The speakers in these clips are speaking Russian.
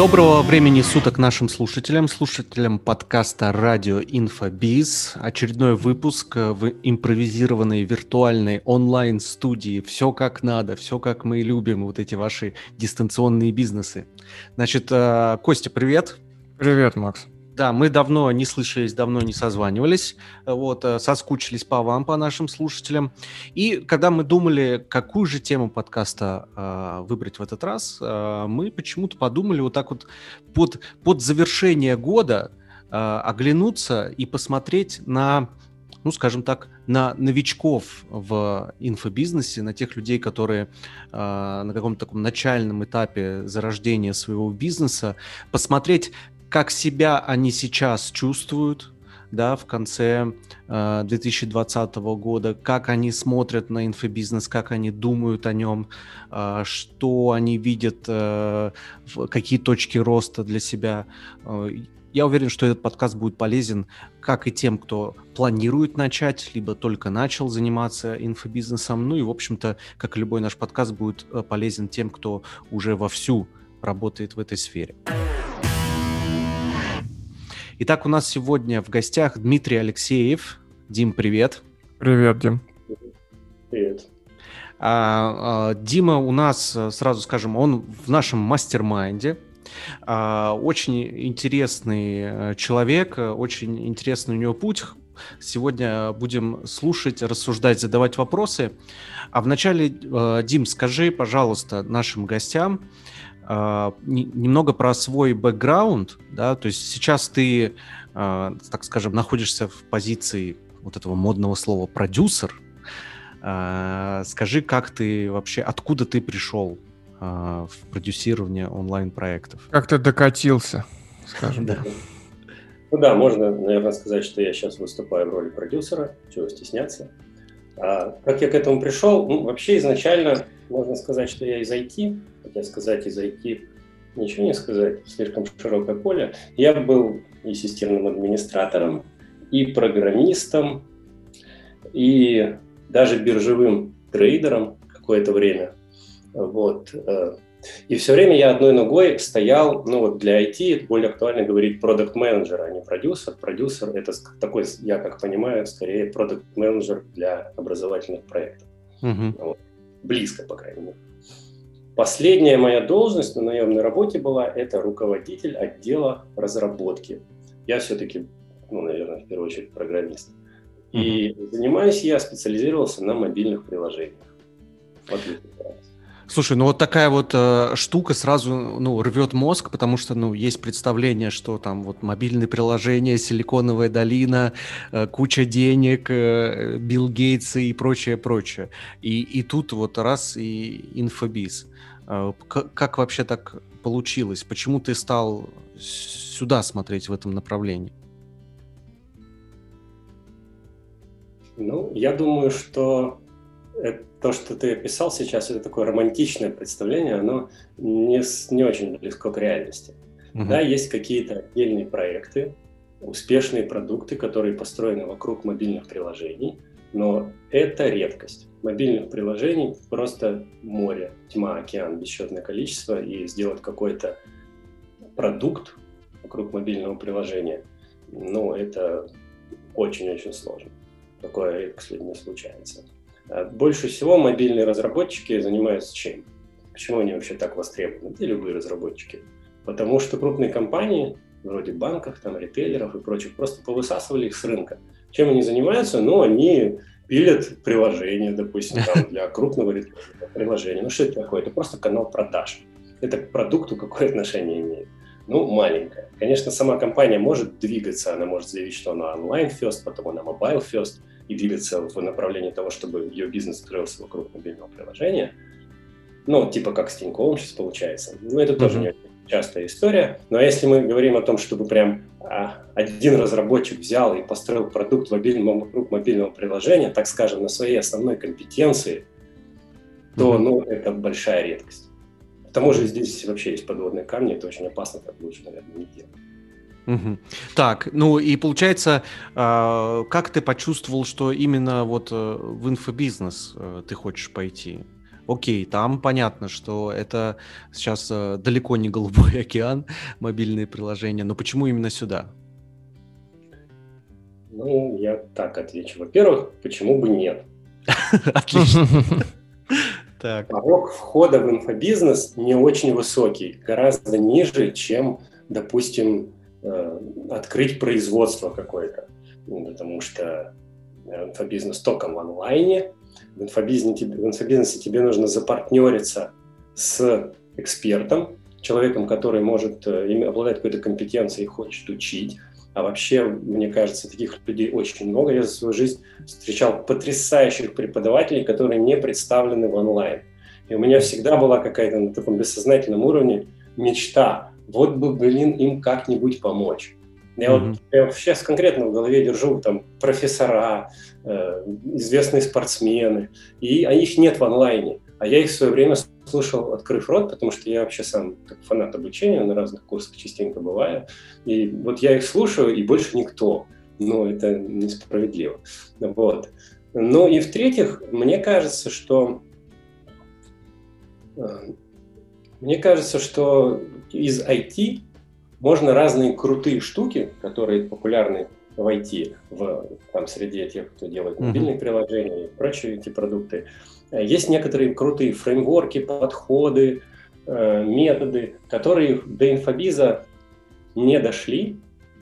Доброго времени суток нашим слушателям, слушателям подкаста «Радио Инфобиз». Очередной выпуск в импровизированной виртуальной онлайн-студии. Все как надо, все как мы любим, вот эти ваши дистанционные бизнесы. Значит, э, Костя, привет. Привет, Макс. Да, мы давно не слышались, давно не созванивались, вот, э, соскучились по вам, по нашим слушателям. И когда мы думали, какую же тему подкаста э, выбрать в этот раз, э, мы почему-то подумали вот так вот под, под завершение года э, оглянуться и посмотреть на ну, скажем так, на новичков в инфобизнесе, на тех людей, которые э, на каком-то таком начальном этапе зарождения своего бизнеса, посмотреть, как себя они сейчас чувствуют, да, в конце э, 2020 года, как они смотрят на инфобизнес, как они думают о нем, э, что они видят, э, какие точки роста для себя. Э, я уверен, что этот подкаст будет полезен как и тем, кто планирует начать, либо только начал заниматься инфобизнесом. Ну и, в общем-то, как и любой наш подкаст, будет э, полезен тем, кто уже вовсю работает в этой сфере. Итак, у нас сегодня в гостях Дмитрий Алексеев. Дим, привет. Привет, Дим. Привет. А, а, Дима у нас, сразу скажем, он в нашем mastermind е. А, очень интересный э, человек, очень интересный у него путь. Сегодня будем слушать, рассуждать, задавать вопросы. А вначале, э, Дим, скажи, пожалуйста, нашим гостям, немного про свой бэкграунд, да, то есть сейчас ты, uh, так скажем, находишься в позиции вот этого модного слова продюсер. Uh, скажи, как ты вообще, откуда ты пришел в продюсирование онлайн-проектов? Как ты докатился, скажем. Да. Ну да, можно, наверное, сказать, что я сейчас выступаю в роли продюсера, чего стесняться. А как я к этому пришел? Ну, вообще изначально можно сказать, что я из IT, хотя сказать из IT ничего не сказать, слишком широкое поле. Я был и системным администратором, и программистом, и даже биржевым трейдером какое-то время. Вот. Э, и все время я одной ногой стоял, ну вот для IT более актуально говорить продукт менеджер а не продюсер. Продюсер это такой, я как понимаю, скорее продукт менеджер для образовательных проектов. Uh-huh. Вот близко, по крайней мере. Последняя моя должность на наемной работе была – это руководитель отдела разработки. Я все-таки, ну, наверное, в первую очередь программист. И mm-hmm. занимаюсь я, специализировался на мобильных приложениях. Вот Слушай, ну вот такая вот э, штука сразу ну, рвет мозг, потому что ну, есть представление, что там вот мобильные приложения, Силиконовая долина, э, куча денег, э, Билл Гейтс и прочее, прочее. И, и тут вот раз и инфобиз. Э, как, как вообще так получилось? Почему ты стал сюда смотреть в этом направлении? Ну, я думаю, что это то, что ты описал сейчас, это такое романтичное представление, оно не, не очень близко к реальности. Угу. Да, есть какие-то отдельные проекты, успешные продукты, которые построены вокруг мобильных приложений, но это редкость. Мобильных приложений просто море, тьма, океан, бесчетное количество, и сделать какой-то продукт вокруг мобильного приложения, ну, это очень-очень сложно. Такое редко людьми случается. А больше всего мобильные разработчики занимаются чем? Почему они вообще так востребованы? И любые разработчики. Потому что крупные компании, вроде банков, там, ритейлеров и прочих, просто повысасывали их с рынка. Чем они занимаются? Ну, они пилят приложение, допустим, там, для крупного приложения. Ну, что это такое? Это просто канал продаж. Это к продукту какое отношение имеет? Ну, маленькое. Конечно, сама компания может двигаться, она может заявить, что она online-first, потом она mobile-first, и двигаться в направлении того, чтобы ее бизнес строился вокруг мобильного приложения. Ну, типа как с Тиньковым сейчас получается. Ну, это тоже uh-huh. не частая история. Но если мы говорим о том, чтобы прям а, один разработчик взял и построил продукт мобильного, вокруг мобильного приложения, так скажем, на своей основной компетенции, то, uh-huh. ну, это большая редкость. К тому же здесь вообще есть подводные камни, это очень опасно, так лучше, наверное, не делать. Угу. Так, ну и получается, э, как ты почувствовал, что именно вот э, в инфобизнес э, ты хочешь пойти? окей, там понятно, что это сейчас э, далеко не голубой океан, мобильные приложения, но почему именно сюда? Ну, я так отвечу. Во-первых, почему бы нет? Отлично. Так. Порог входа в инфобизнес не очень высокий, гораздо ниже, чем, допустим, открыть производство какое-то. Потому что э, инфобизнес только в онлайне. В инфобизнесе, в инфобизнесе тебе нужно запартнериться с экспертом, человеком, который может э, обладать какой-то компетенцией и хочет учить. А вообще, мне кажется, таких людей очень много. Я за свою жизнь встречал потрясающих преподавателей, которые не представлены в онлайн. И у меня всегда была какая-то на таком бессознательном уровне мечта. Вот бы, блин, им как-нибудь помочь. Я mm-hmm. вот я сейчас конкретно в голове держу там профессора, э, известные спортсмены, и а их нет в онлайне. А я их в свое время слушал, открыв рот, потому что я вообще сам как фанат обучения, на разных курсах частенько бываю. И вот я их слушаю, и больше никто. Но это несправедливо. Вот. Ну и в-третьих, мне кажется, что э, мне кажется, что из IT можно разные крутые штуки, которые популярны в IT, в там, среди тех, кто делает мобильные mm-hmm. приложения и прочие эти продукты, есть некоторые крутые фреймворки, подходы, э, методы, которые до инфобиза не дошли,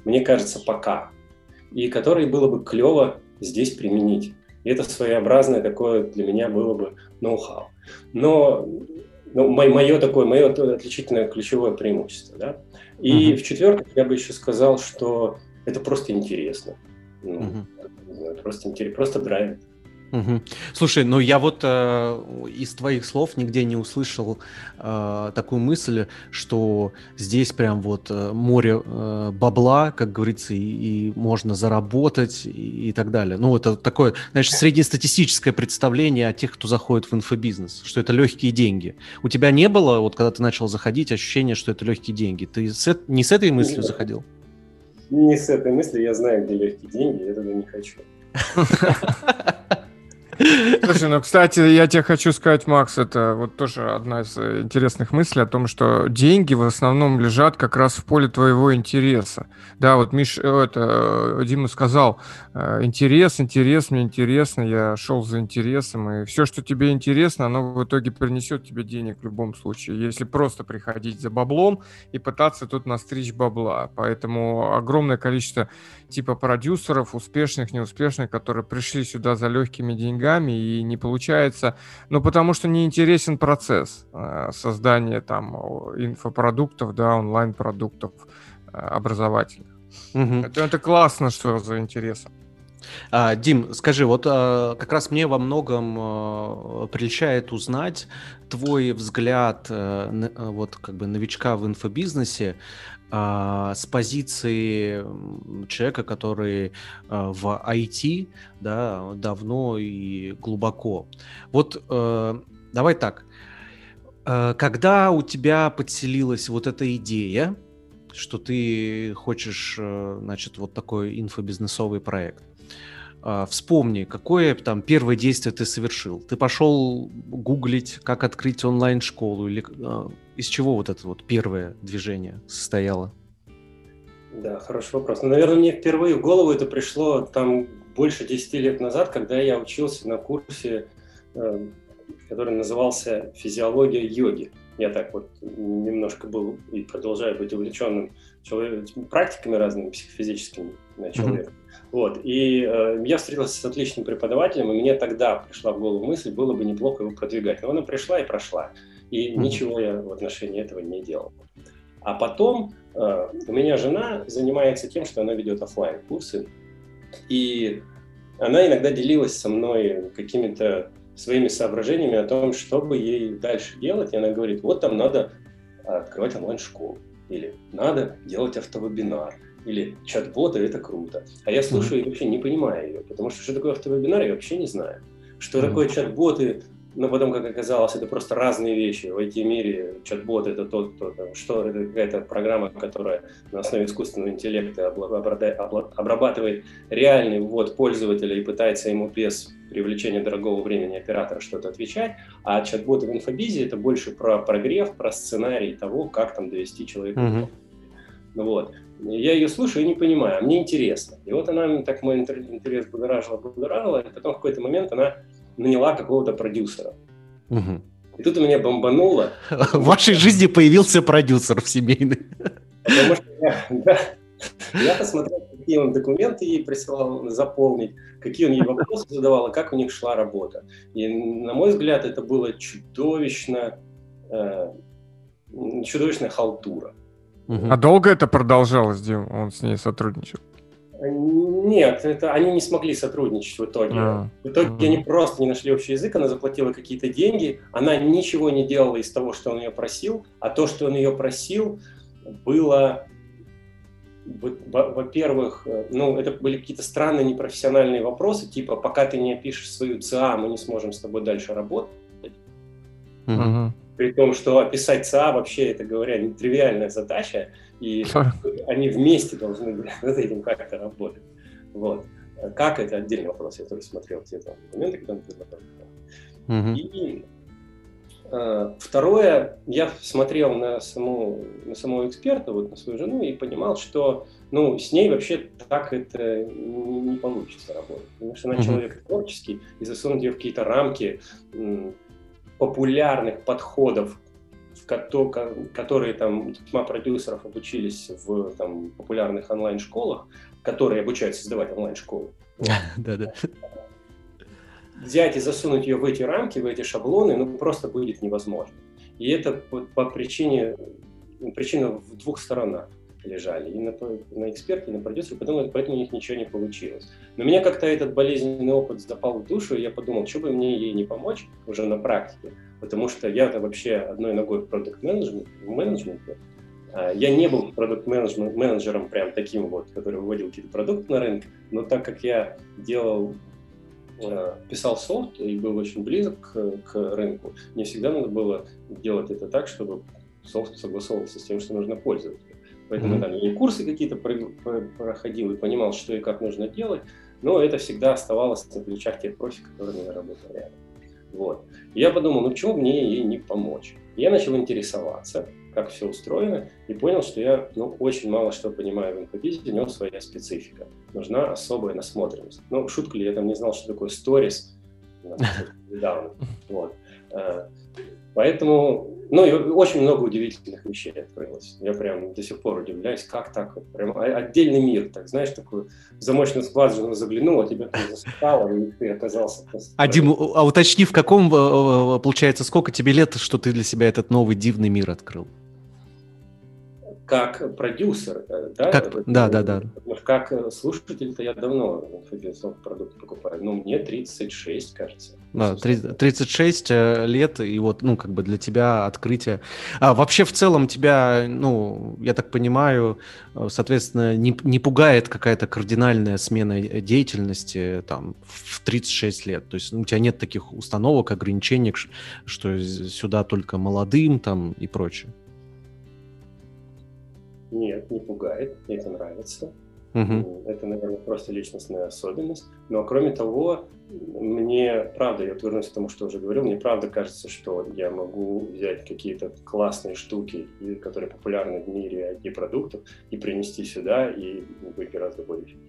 мне кажется, пока, и которые было бы клево здесь применить. И это своеобразное такое для меня было бы ноу-хау. Но ну, мое такое, мое отличительное ключевое преимущество. Да? И uh-huh. в-четвертых, я бы еще сказал, что это просто интересно. Ну, uh-huh. Просто интересно, просто драйвит. Угу. Слушай, ну я вот э, из твоих слов нигде не услышал э, такую мысль, что здесь прям вот э, море э, бабла, как говорится, и, и можно заработать и, и так далее. Ну это такое, знаешь, среднестатистическое представление о тех, кто заходит в инфобизнес, что это легкие деньги. У тебя не было, вот когда ты начал заходить, ощущение, что это легкие деньги? Ты с, не с этой мыслью заходил? Не с этой мыслью, я знаю, где легкие деньги, я туда не хочу. Слушай, ну, кстати, я тебе хочу сказать, Макс, это вот тоже одна из э, интересных мыслей о том, что деньги в основном лежат как раз в поле твоего интереса. Да, вот Миш, э, это, э, Дима сказал, интерес, интерес, мне интересно, я шел за интересом, и все, что тебе интересно, оно в итоге принесет тебе денег в любом случае, если просто приходить за баблом и пытаться тут настричь бабла. Поэтому огромное количество типа продюсеров, успешных, неуспешных, которые пришли сюда за легкими деньгами и не получается, ну потому что не интересен процесс э, создания там инфопродуктов, да, онлайн-продуктов э, образовательных. Угу. Это, это классно, что за интересом. А, Дим, скажи, вот а, как раз мне во многом а, прельщает узнать твой взгляд а, на, вот как бы новичка в инфобизнесе а, с позиции человека, который а, в IT да, давно и глубоко. Вот а, давай так. А, когда у тебя подселилась вот эта идея, что ты хочешь, э, значит, вот такой инфобизнесовый проект, вспомни, какое там первое действие ты совершил. Ты пошел гуглить, как открыть онлайн-школу, или а, из чего вот это вот первое движение состояло? Да, хороший вопрос. Ну, наверное, мне впервые в голову это пришло там больше 10 лет назад, когда я учился на курсе, э, который назывался «Физиология йоги». Я так вот немножко был и продолжаю быть увлеченным человек, практиками разными психофизическими на человека. Mm-hmm. Вот. И э, я встретился с отличным преподавателем, и мне тогда пришла в голову мысль, было бы неплохо его продвигать. Но она пришла и прошла. И mm-hmm. ничего я в отношении этого не делал. А потом э, у меня жена занимается тем, что она ведет офлайн курсы и она иногда делилась со мной какими-то своими соображениями о том, что бы ей дальше делать. И она говорит, вот там надо открывать онлайн-школу, или надо делать автовебинар, или чат-боты, это круто. А я слушаю mm-hmm. и вообще не понимаю ее, потому что что такое автовебинар, я вообще не знаю. Что mm-hmm. такое чат-боты, но потом, как оказалось, это просто разные вещи. В IT-мире чат-бот это тот, кто там, что это какая-то программа, которая на основе искусственного интеллекта обрабатывает реальный ввод пользователя и пытается ему без привлечения дорогого времени оператора что-то отвечать. А чат-боты в инфобизе это больше про прогрев, про сценарий того, как там довести человека. Mm-hmm. Вот. Я ее слушаю и не понимаю, а мне интересно. И вот она так мой интерес будоражила, будоражила, и потом в какой-то момент она наняла какого-то продюсера. Угу. И тут у меня бомбануло. В вашей жизни появился продюсер в семейный. Потому что я, да, я посмотрел, какие он документы ей присылал заполнить, какие он ей вопросы задавал, и как у них шла работа. И, на мой взгляд, это было чудовищно, э, чудовищная халтура. А долго это продолжалось, Дим? Он с ней сотрудничал? Нет, это они не смогли сотрудничать в итоге. А, в итоге а. они просто не нашли общий язык, она заплатила какие-то деньги, она ничего не делала из того, что он ее просил, а то, что он ее просил, было, во-первых, э, ну, это были какие-то странные непрофессиональные вопросы, типа, пока ты не опишешь свою ЦА, мы не сможем с тобой дальше работать. Угу. При том, что описать ЦА вообще, это говоря, нетривиальная задача, и они вместе должны над этим как-то работать. Вот. Как это отдельный вопрос, я тоже смотрел те там документы, когда мы предлагали. И э, второе, я смотрел на саму, на самого эксперта, вот на свою жену, и понимал, что ну, с ней вообще так это не, не получится работать. Потому что она человек творческий, и засунуть ее в какие-то рамки популярных подходов которые там тьма продюсеров обучились в там, популярных онлайн-школах, которые обучают создавать онлайн-школы. Да-да. Взять и засунуть ее в эти рамки, в эти шаблоны, ну просто будет невозможно. И это по, по причине, причина в двух сторонах лежали, и на, на эксперте, и на продюсере, поэтому, поэтому у них ничего не получилось. Но меня как-то этот болезненный опыт запал в душу, и я подумал, что бы мне ей не помочь уже на практике, потому что я-то вообще одной ногой в продукт-менеджменте, а, я не был продукт-менеджером прям таким вот, который выводил какие-то продукты на рынок, но так как я делал а, писал софт и был очень близок к рынку, мне всегда надо было делать это так, чтобы софт согласовывался с тем, что нужно пользоваться. Поэтому mm-hmm. там я и курсы какие-то проходил и понимал, что и как нужно делать, но это всегда оставалось на плечах тех профи, которые я работал рядом. Вот. И я подумал, ну почему мне ей не помочь? И я начал интересоваться, как все устроено, и понял, что я ну, очень мало что понимаю в инфобизе, у него своя специфика. Нужна особая насмотренность. Ну, шутка ли, я там не знал, что такое сторис недавно. Вот. Э, поэтому ну и очень много удивительных вещей открылось. Я прям до сих пор удивляюсь, как так вот, прям отдельный мир, так знаешь, такую замочную скважину заглянул, а тебя там засыпало, и ты оказался. А Дим, а уточни, в каком, э, э, получается, сколько тебе лет, что ты для себя этот новый дивный мир открыл? Как продюсер, э, да? Как, да, да, да. Как слушатель-то я давно продукт покупаю. Ну, мне 36, кажется. Да, 36 э, лет, и вот, ну, как бы для тебя открытие. А вообще, в целом, тебя, ну, я так понимаю, э, соответственно, не, не пугает какая-то кардинальная смена деятельности там в 36 лет. То есть ну, у тебя нет таких установок, ограничений, что сюда только молодым там и прочее. Нет, не пугает, мне это нравится. Угу. Это, наверное, просто личностная особенность. Но кроме того, мне правда, я вернусь к тому, что уже говорил, мне правда кажется, что я могу взять какие-то классные штуки, которые популярны в мире IT-продуктов, и принести сюда и быть гораздо более эффективным.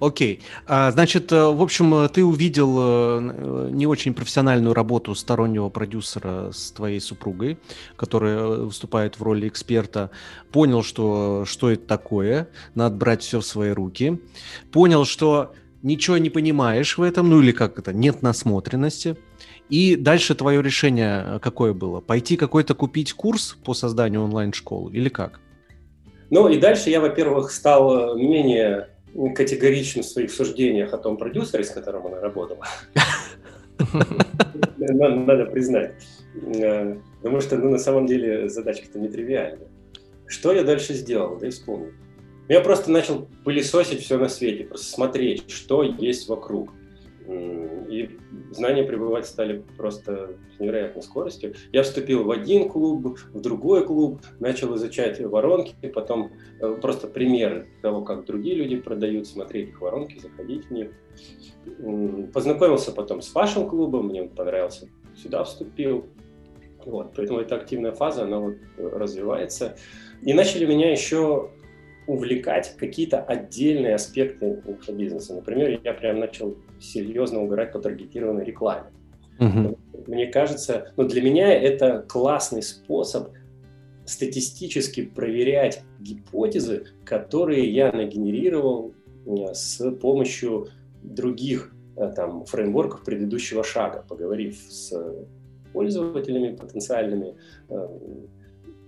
Окей. А, значит, э, в общем, ты увидел э, не очень профессиональную работу стороннего продюсера с твоей супругой, которая выступает в роли эксперта, понял, что, что это такое, надо брать все в свои руки, понял, что ничего не понимаешь в этом, ну или как это, нет насмотренности, и дальше твое решение какое было? Пойти какой-то купить курс по созданию онлайн-школы или как? Ну и дальше я, во-первых, стал менее категоричен в своих суждениях о том продюсере, с которым она работала. Надо признать. Э, потому что, ну, на самом деле, задачка-то нетривиальная. Что я дальше сделал? Да и вспомнил. Я просто начал пылесосить все на свете, просто смотреть, что есть вокруг. И знания пребывать стали просто с невероятной скоростью. Я вступил в один клуб, в другой клуб, начал изучать воронки, потом э, просто примеры того, как другие люди продают, смотреть их воронки, заходить в них. Познакомился потом с фашн-клубом, мне он понравился, сюда вступил. Вот, поэтому эта активная фаза, она вот развивается. И начали меня еще увлекать какие-то отдельные аспекты инфобизнеса. Например, я прям начал серьезно угорать по таргетированной рекламе. Угу. Мне кажется, ну для меня это классный способ статистически проверять гипотезы, которые я нагенерировал э, с помощью других э, там, фреймворков предыдущего шага, поговорив с пользователями потенциальными, э,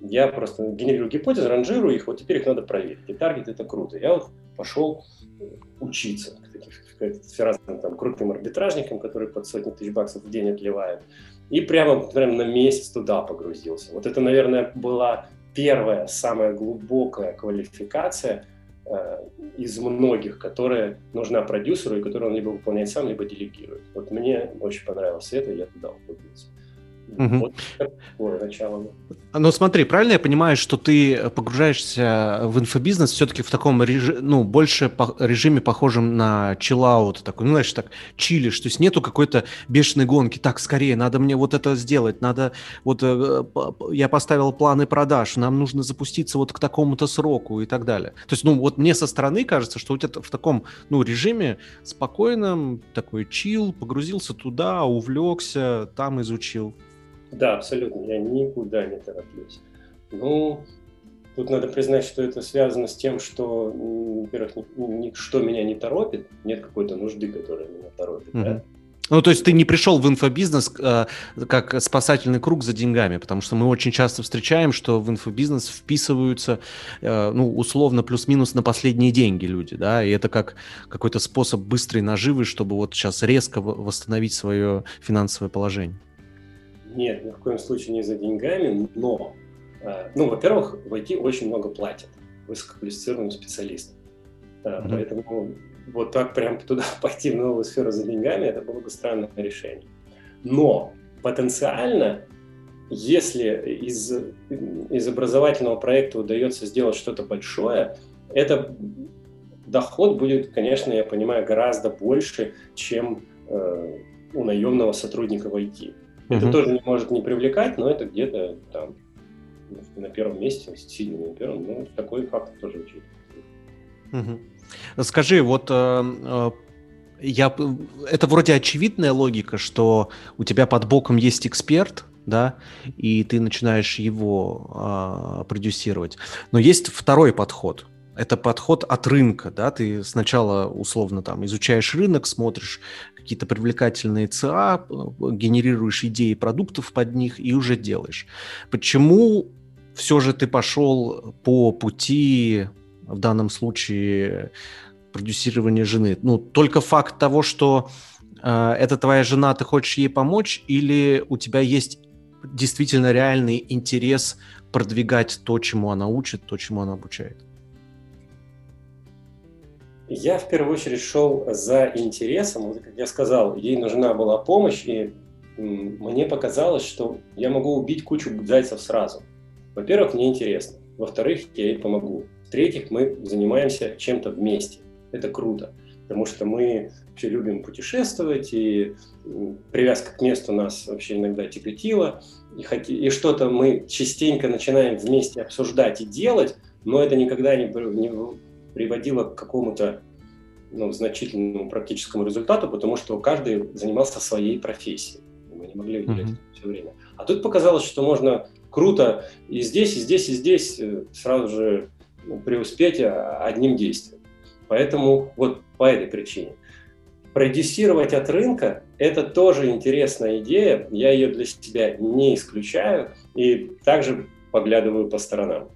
я просто генерирую гипотезы, ранжирую их, вот теперь их надо проверить. И таргет это круто. Я вот пошел учиться к разным там крутым арбитражникам, которые под сотни тысяч баксов в день отливают. И прямо, прямо на месяц туда погрузился. Вот это, наверное, была первая, самая глубокая квалификация э, из многих, которая нужна продюсеру и которую он либо выполняет сам, либо делегирует. Вот мне очень понравилось это, я туда углубился. Угу. Вот такое начало. Ну смотри, правильно я понимаю, что ты погружаешься в инфобизнес все-таки в таком режиме, ну, больше по режиме похожем на чиллаут, такой, ну, знаешь, так, чилишь, то есть нету какой-то бешеной гонки, так, скорее, надо мне вот это сделать, надо, вот э, я поставил планы продаж, нам нужно запуститься вот к такому-то сроку и так далее. То есть, ну, вот мне со стороны кажется, что у тебя в таком, ну, режиме спокойном, такой чил, погрузился туда, увлекся, там изучил. Да, абсолютно. Я никуда не тороплюсь. Ну, тут надо признать, что это связано с тем, что, во-первых, что меня не торопит, нет какой-то нужды, которая меня торопит. Mm-hmm. Да? Ну, то есть ты не пришел в инфобизнес э, как спасательный круг за деньгами, потому что мы очень часто встречаем, что в инфобизнес вписываются, э, ну, условно, плюс-минус на последние деньги люди, да, и это как какой-то способ быстрой наживы, чтобы вот сейчас резко восстановить свое финансовое положение. Нет, ни в коем случае не за деньгами, но, э, ну, во-первых, в IT очень много платят высококвалифицированным специалистам. Mm-hmm. Поэтому вот так прям туда пойти в новую сферу за деньгами, это было бы странное решение. Но потенциально, если из, из образовательного проекта удается сделать что-то большое, это доход будет, конечно, я понимаю, гораздо больше, чем э, у наемного сотрудника в IT. Это угу. тоже не может не привлекать, но это где-то там на первом месте, сильно на первом, но такой факт тоже учитывается. Угу. Скажи, вот э, э, я, это вроде очевидная логика, что у тебя под боком есть эксперт, да, и ты начинаешь его э, продюсировать. Но есть второй подход – это подход от рынка, да, ты сначала условно там изучаешь рынок, смотришь какие-то привлекательные ЦА, генерируешь идеи продуктов под них и уже делаешь. Почему все же ты пошел по пути, в данном случае, продюсирования жены? Ну, только факт того, что э, это твоя жена, ты хочешь ей помочь, или у тебя есть действительно реальный интерес продвигать то, чему она учит, то, чему она обучает? Я в первую очередь шел за интересом. Вот, как я сказал, ей нужна была помощь, и мне показалось, что я могу убить кучу зайцев сразу. Во-первых, мне интересно. Во-вторых, я ей помогу. В-третьих, мы занимаемся чем-то вместе. Это круто, потому что мы вообще любим путешествовать, и привязка к месту нас вообще иногда тяготила. И, хоти... и что-то мы частенько начинаем вместе обсуждать и делать, но это никогда не, не приводило к какому-то ну, значительному практическому результату, потому что каждый занимался своей профессией. Мы не могли уделять mm-hmm. все время. А тут показалось, что можно круто и здесь, и здесь, и здесь э, сразу же ну, преуспеть а, одним действием. Поэтому вот по этой причине. Продюсировать от рынка – это тоже интересная идея. Я ее для себя не исключаю и также поглядываю по сторонам.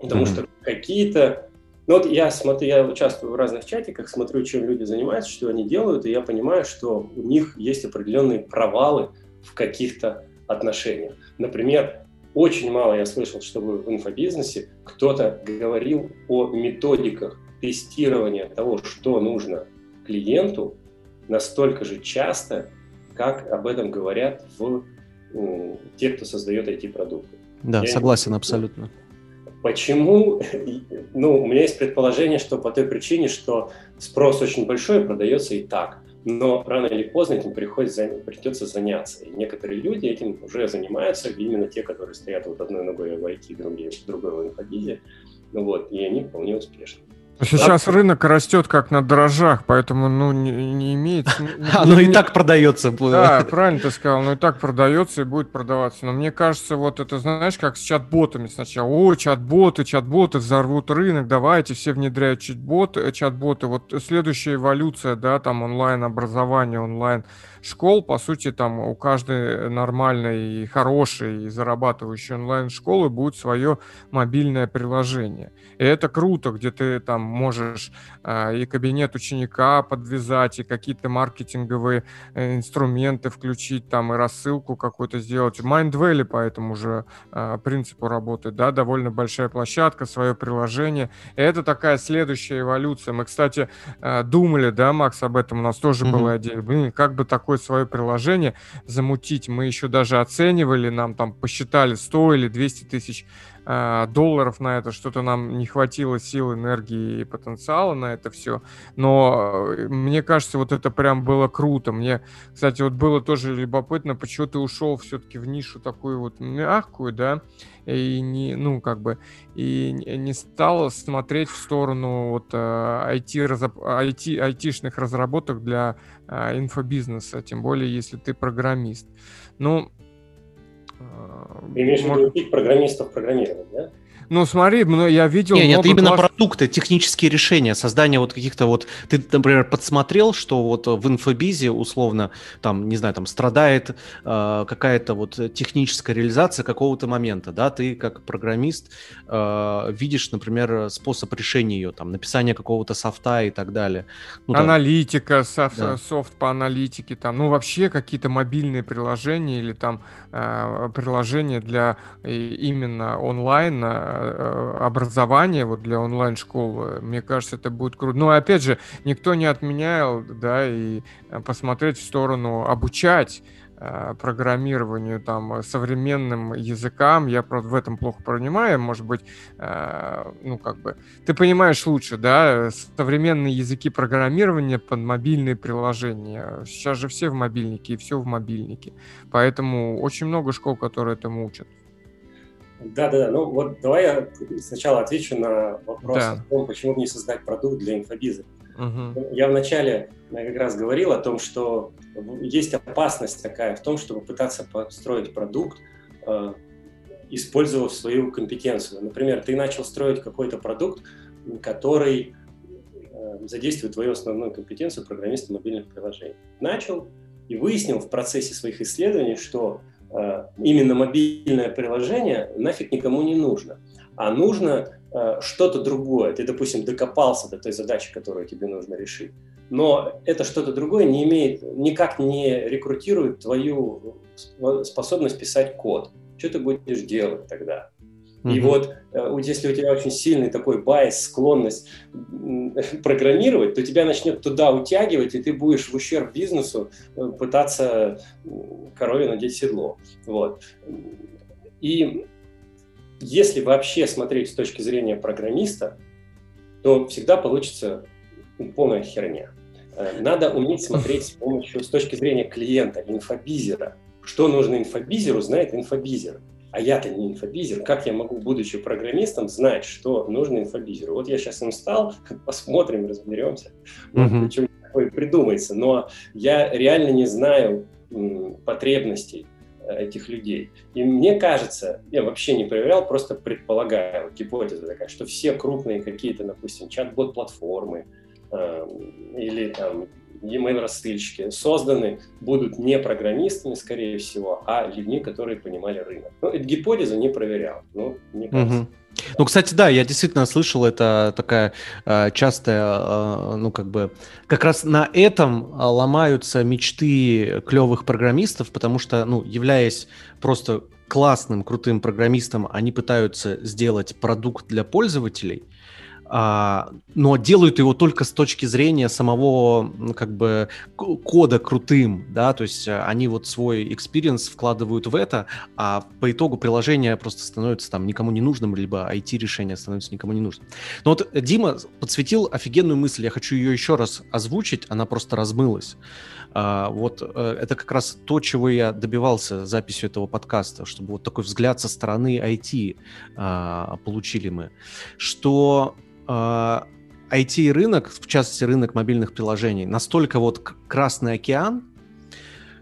Потому mm-hmm. что какие-то ну вот я смотрю, я участвую в разных чатиках, смотрю, чем люди занимаются, что они делают, и я понимаю, что у них есть определенные провалы в каких-то отношениях. Например, очень мало я слышал, чтобы в инфобизнесе кто-то говорил о методиках тестирования того, что нужно клиенту настолько же часто, как об этом говорят в, те, кто создает эти продукты. Да, Я согласен абсолютно. Почему? Ну, у меня есть предположение, что по той причине, что спрос очень большой, продается и так. Но рано или поздно этим приходится, придется заняться. И некоторые люди этим уже занимаются, именно те, которые стоят вот одной ногой в IT, другой в инфобизе. Ну вот, и они вполне успешны. Сейчас а... рынок растет как на дрожжах, поэтому ну, не, не имеет... Оно и так продается. Да, правильно ты сказал, оно и так продается и будет продаваться. Но мне кажется, вот это, знаешь, как с чат-ботами сначала. О, чат-боты, чат-боты взорвут рынок, давайте все внедряют чат-боты. чат-боты. Вот следующая эволюция, да, там онлайн-образование, онлайн школ, по сути, там у каждой нормальной, хорошей и зарабатывающей онлайн-школы будет свое мобильное приложение. И это круто, где ты там можешь э, и кабинет ученика подвязать, и какие-то маркетинговые э, инструменты включить, там и рассылку какую-то сделать. Mindvalley по этому же э, принципу работает, да, довольно большая площадка, свое приложение. И это такая следующая эволюция. Мы, кстати, э, думали, да, Макс, об этом у нас тоже mm-hmm. была идея. Блин, как бы такое свое приложение замутить. Мы еще даже оценивали, нам там посчитали 100 или 200 тысяч долларов на это, что-то нам не хватило сил, энергии и потенциала на это все. Но э, мне кажется, вот это прям было круто. Мне, кстати, вот было тоже любопытно, почему ты ушел все-таки в нишу такую вот мягкую, да, и не, ну, как бы, и не стал смотреть в сторону вот IT, разоб... IT, айтишных разработок для э, инфобизнеса, тем более, если ты программист. Ну, ты имеешь в виду учить программистов программировать, да? Ну, смотри, я видел... Нет, нет, именно класс... продукты, технические решения, создание вот каких-то вот... Ты, например, подсмотрел, что вот в инфобизе, условно, там, не знаю, там страдает э, какая-то вот техническая реализация какого-то момента, да? Ты как программист э, видишь, например, способ решения ее, там, написание какого-то софта и так далее. Ну, Аналитика, софт, да. софт по аналитике, там, ну, вообще какие-то мобильные приложения или там э, приложения для именно онлайн Э, образование вот для онлайн-школ, мне кажется, это будет круто. Но опять же, никто не отменял, да, и э, посмотреть в сторону обучать э, программированию, там, современным языкам. Я, правда, в этом плохо понимаю, может быть, ну, как бы, ты понимаешь лучше, да, современные языки программирования под мобильные приложения. Сейчас же все в мобильнике, и все в мобильнике. Поэтому очень много школ, которые этому учат. Да, да, да. Ну вот давай я сначала отвечу на вопрос да. о том, почему не создать продукт для инфобиза. Угу. Я вначале как раз говорил о том, что есть опасность такая в том, чтобы пытаться построить продукт, э, использовав свою компетенцию. Например, ты начал строить какой-то продукт, который э, задействует твою основную компетенцию программиста мобильных приложений. Начал и выяснил в процессе своих исследований, что именно мобильное приложение нафиг никому не нужно, а нужно э, что-то другое. Ты, допустим, докопался до той задачи, которую тебе нужно решить. Но это что-то другое не имеет, никак не рекрутирует твою способность писать код. Что ты будешь делать тогда? Mm-hmm. И вот э, если у тебя очень сильный такой байс, склонность программировать, то тебя начнет туда утягивать, и ты будешь в ущерб бизнесу э, пытаться корове надеть седло. Вот. И если вообще смотреть с точки зрения программиста, то всегда получится полная херня. Э, надо уметь смотреть с помощью, с точки зрения клиента, инфобизера. Что нужно инфобизеру, знает инфобизер а я-то не инфобизер, как я могу, будучи программистом, знать, что нужно инфобизеру? Вот я сейчас им стал, посмотрим, разберемся, mm-hmm. что такое придумается, но я реально не знаю м, потребностей э, этих людей. И мне кажется, я вообще не проверял, просто предполагаю, вот гипотеза такая, что все крупные какие-то, допустим, чат-бот-платформы э, или там email-рассылщики созданы будут не программистами, скорее всего, а людьми, которые понимали рынок. Ну, эту гипотезу не проверял, но мне кажется. Угу. Ну, кстати, да, я действительно слышал, это такая э, частая, э, ну, как бы, как раз на этом ломаются мечты клевых программистов, потому что, ну, являясь просто классным, крутым программистом, они пытаются сделать продукт для пользователей – но делают его только с точки зрения самого, как бы, кода крутым, да, то есть э, они вот свой experience вкладывают в это, а по итогу приложение просто становится там никому не нужным, либо IT-решение становится никому не нужным. Но вот Дима подсветил офигенную мысль, я хочу ее еще раз озвучить, она просто размылась. А, вот э, это как раз то, чего я добивался записью этого подкаста, чтобы вот такой взгляд со стороны IT а, получили мы, что IT-рынок, а, в частности рынок мобильных приложений, настолько вот красный океан,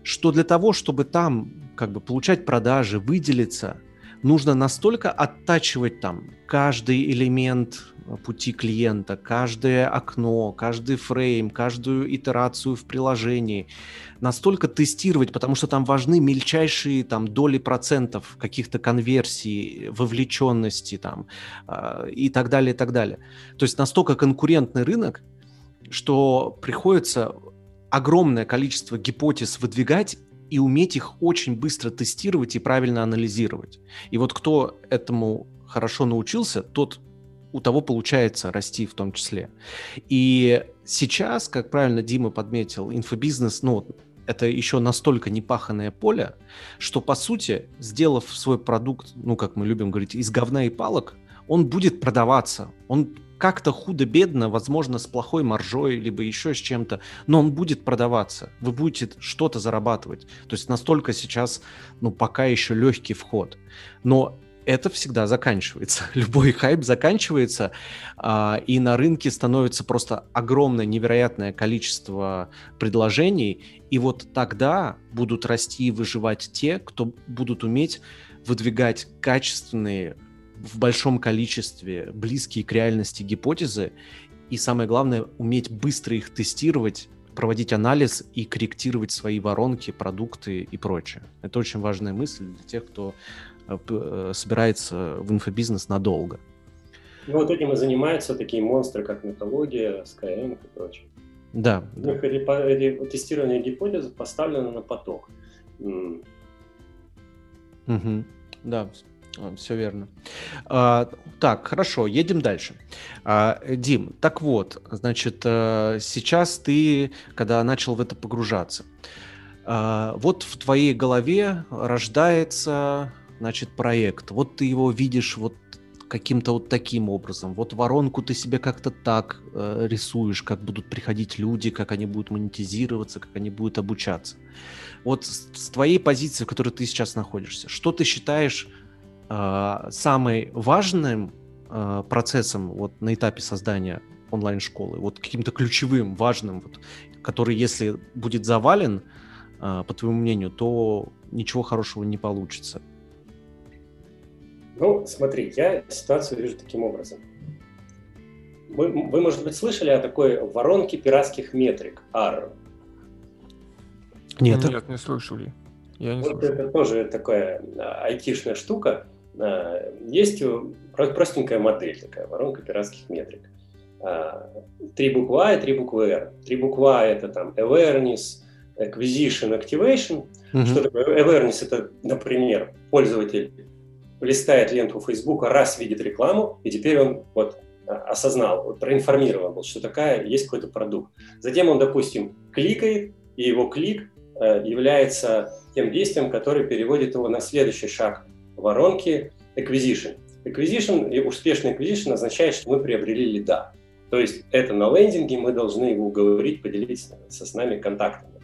что для того, чтобы там как бы получать продажи, выделиться, нужно настолько оттачивать там каждый элемент пути клиента, каждое окно, каждый фрейм, каждую итерацию в приложении, настолько тестировать, потому что там важны мельчайшие там доли процентов каких-то конверсий, вовлеченности там э, и так далее, и так далее. То есть настолько конкурентный рынок, что приходится огромное количество гипотез выдвигать и уметь их очень быстро тестировать и правильно анализировать. И вот кто этому хорошо научился, тот у того получается расти в том числе. И сейчас, как правильно Дима подметил, инфобизнес, ну, это еще настолько непаханное поле, что, по сути, сделав свой продукт, ну, как мы любим говорить, из говна и палок, он будет продаваться. Он как-то худо-бедно, возможно, с плохой маржой, либо еще с чем-то, но он будет продаваться. Вы будете что-то зарабатывать. То есть настолько сейчас, ну, пока еще легкий вход. Но это всегда заканчивается. Любой хайп заканчивается, а, и на рынке становится просто огромное, невероятное количество предложений, и вот тогда будут расти и выживать те, кто будут уметь выдвигать качественные, в большом количестве, близкие к реальности гипотезы, и самое главное, уметь быстро их тестировать, проводить анализ и корректировать свои воронки, продукты и прочее. Это очень важная мысль для тех, кто собирается в инфобизнес надолго. Ну вот этим и занимаются такие монстры, как металлогия, Skyeng и прочее. Да. да. Тестирование гипотез поставлено на поток. Угу. Да, все верно. А, так, хорошо, едем дальше. А, Дим, так вот, значит, э, сейчас ты, когда начал в это погружаться, а, вот в твоей голове рождается значит, проект. Вот ты его видишь вот каким-то вот таким образом. Вот воронку ты себе как-то так э, рисуешь, как будут приходить люди, как они будут монетизироваться, как они будут обучаться. Вот с, с твоей позиции, в которой ты сейчас находишься, что ты считаешь э, самым важным э, процессом вот на этапе создания онлайн-школы, вот каким-то ключевым, важным, вот, который, если будет завален, э, по твоему мнению, то ничего хорошего не получится. Ну, смотри, я ситуацию вижу таким образом. Вы, вы, может быть, слышали о такой воронке пиратских метрик, R? Нет, Нет не слышали. Я не вот слышал. это тоже такая а, айтишная штука. А, есть простенькая модель, такая воронка пиратских метрик. А, три буквы А и три буквы R. Три буквы А это там awareness, acquisition, activation. Угу. Что такое awareness? Это, например, пользователь листает ленту Фейсбука, раз видит рекламу, и теперь он вот а, осознал, вот, проинформирован был, что такая есть какой-то продукт. Затем он, допустим, кликает, и его клик э, является тем действием, которое переводит его на следующий шаг воронки acquisition. Acquisition и успешный acquisition означает, что мы приобрели лида. То есть это на лендинге, мы должны его уговорить поделиться со с нами контактами.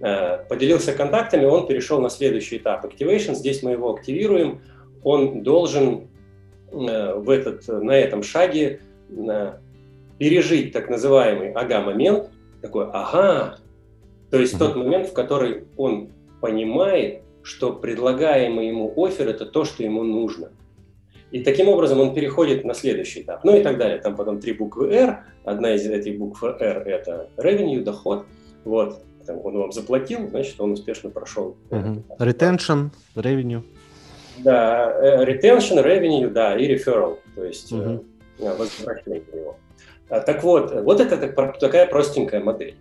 Э, поделился контактами, он перешел на следующий этап activation. Здесь мы его активируем, он должен э, в этот, на этом шаге э, пережить так называемый ага-момент, такой ага, то есть тот момент, в который он понимает, что предлагаемый ему офер – это то, что ему нужно. И таким образом он переходит на следующий этап. Ну и так далее. Там потом три буквы R. Одна из этих букв R – это revenue, доход. Вот. Там он вам заплатил, значит, он успешно прошел. Uh-huh. Retention, revenue. Да, э, retention, revenue, да, и referral, то есть угу. возвращение его. А, так вот, вот это такая простенькая модель.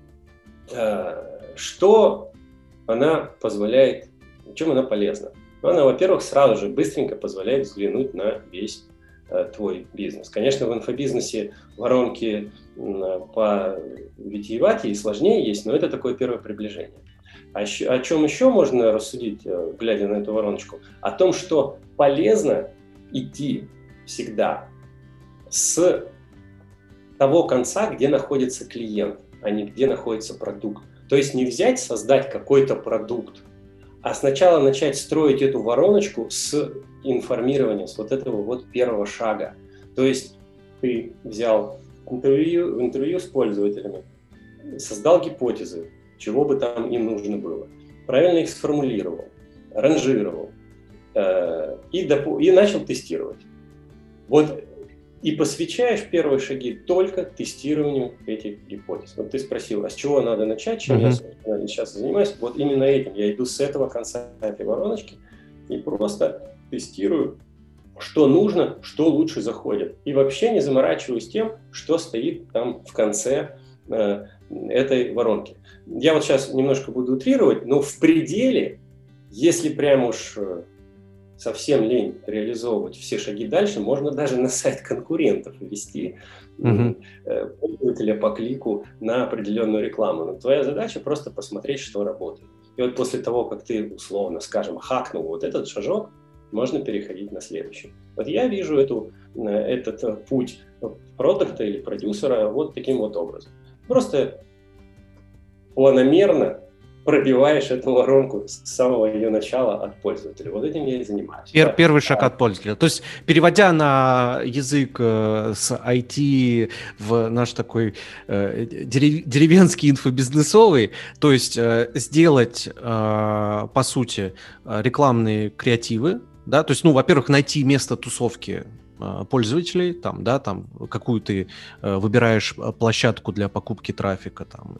А, что она позволяет, чем она полезна? Ну, она, во-первых, сразу же быстренько позволяет взглянуть на весь э, твой бизнес. Конечно, в инфобизнесе воронки по витиеватее и сложнее есть, но это такое первое приближение. А еще, о чем еще можно рассудить, э, глядя на эту вороночку? О том, что полезно идти всегда с того конца, где находится клиент, а не где находится продукт. То есть не взять, создать какой-то продукт, а сначала начать строить эту вороночку с информирования, с вот этого вот первого шага. То есть ты взял интервью, интервью с пользователями, создал гипотезы, чего бы там им нужно было, правильно их сформулировал, ранжировал э, и, доп- и начал тестировать. Вот и посвящаешь первые шаги только тестированию этих гипотез. Вот ты спросил, а с чего надо начать, чем uh-huh. я сейчас занимаюсь? Вот именно этим. Я иду с этого конца этой вороночки и просто тестирую, что нужно, что лучше заходит. И вообще не заморачиваюсь тем, что стоит там в конце э, этой воронки. Я вот сейчас немножко буду утрировать, но в пределе, если прям уж э, совсем лень реализовывать все шаги дальше, можно даже на сайт конкурентов ввести угу. пользователя по клику на определенную рекламу. Но твоя задача просто посмотреть, что работает. И вот после того, как ты условно, скажем, хакнул вот этот шажок, можно переходить на следующий. Вот я вижу эту, э, этот путь продукта или продюсера вот таким вот образом. Просто планомерно пробиваешь эту воронку с самого ее начала от пользователя. Вот этим я и занимаюсь. Пер, первый шаг от пользователя. То есть, переводя на язык э, с IT в наш такой э, деревенский инфобизнесовый, то есть э, сделать, э, по сути, рекламные креативы, да, то есть, ну, во-первых, найти место тусовки пользователей, там, да, там, какую ты э, выбираешь а, площадку для покупки трафика, там,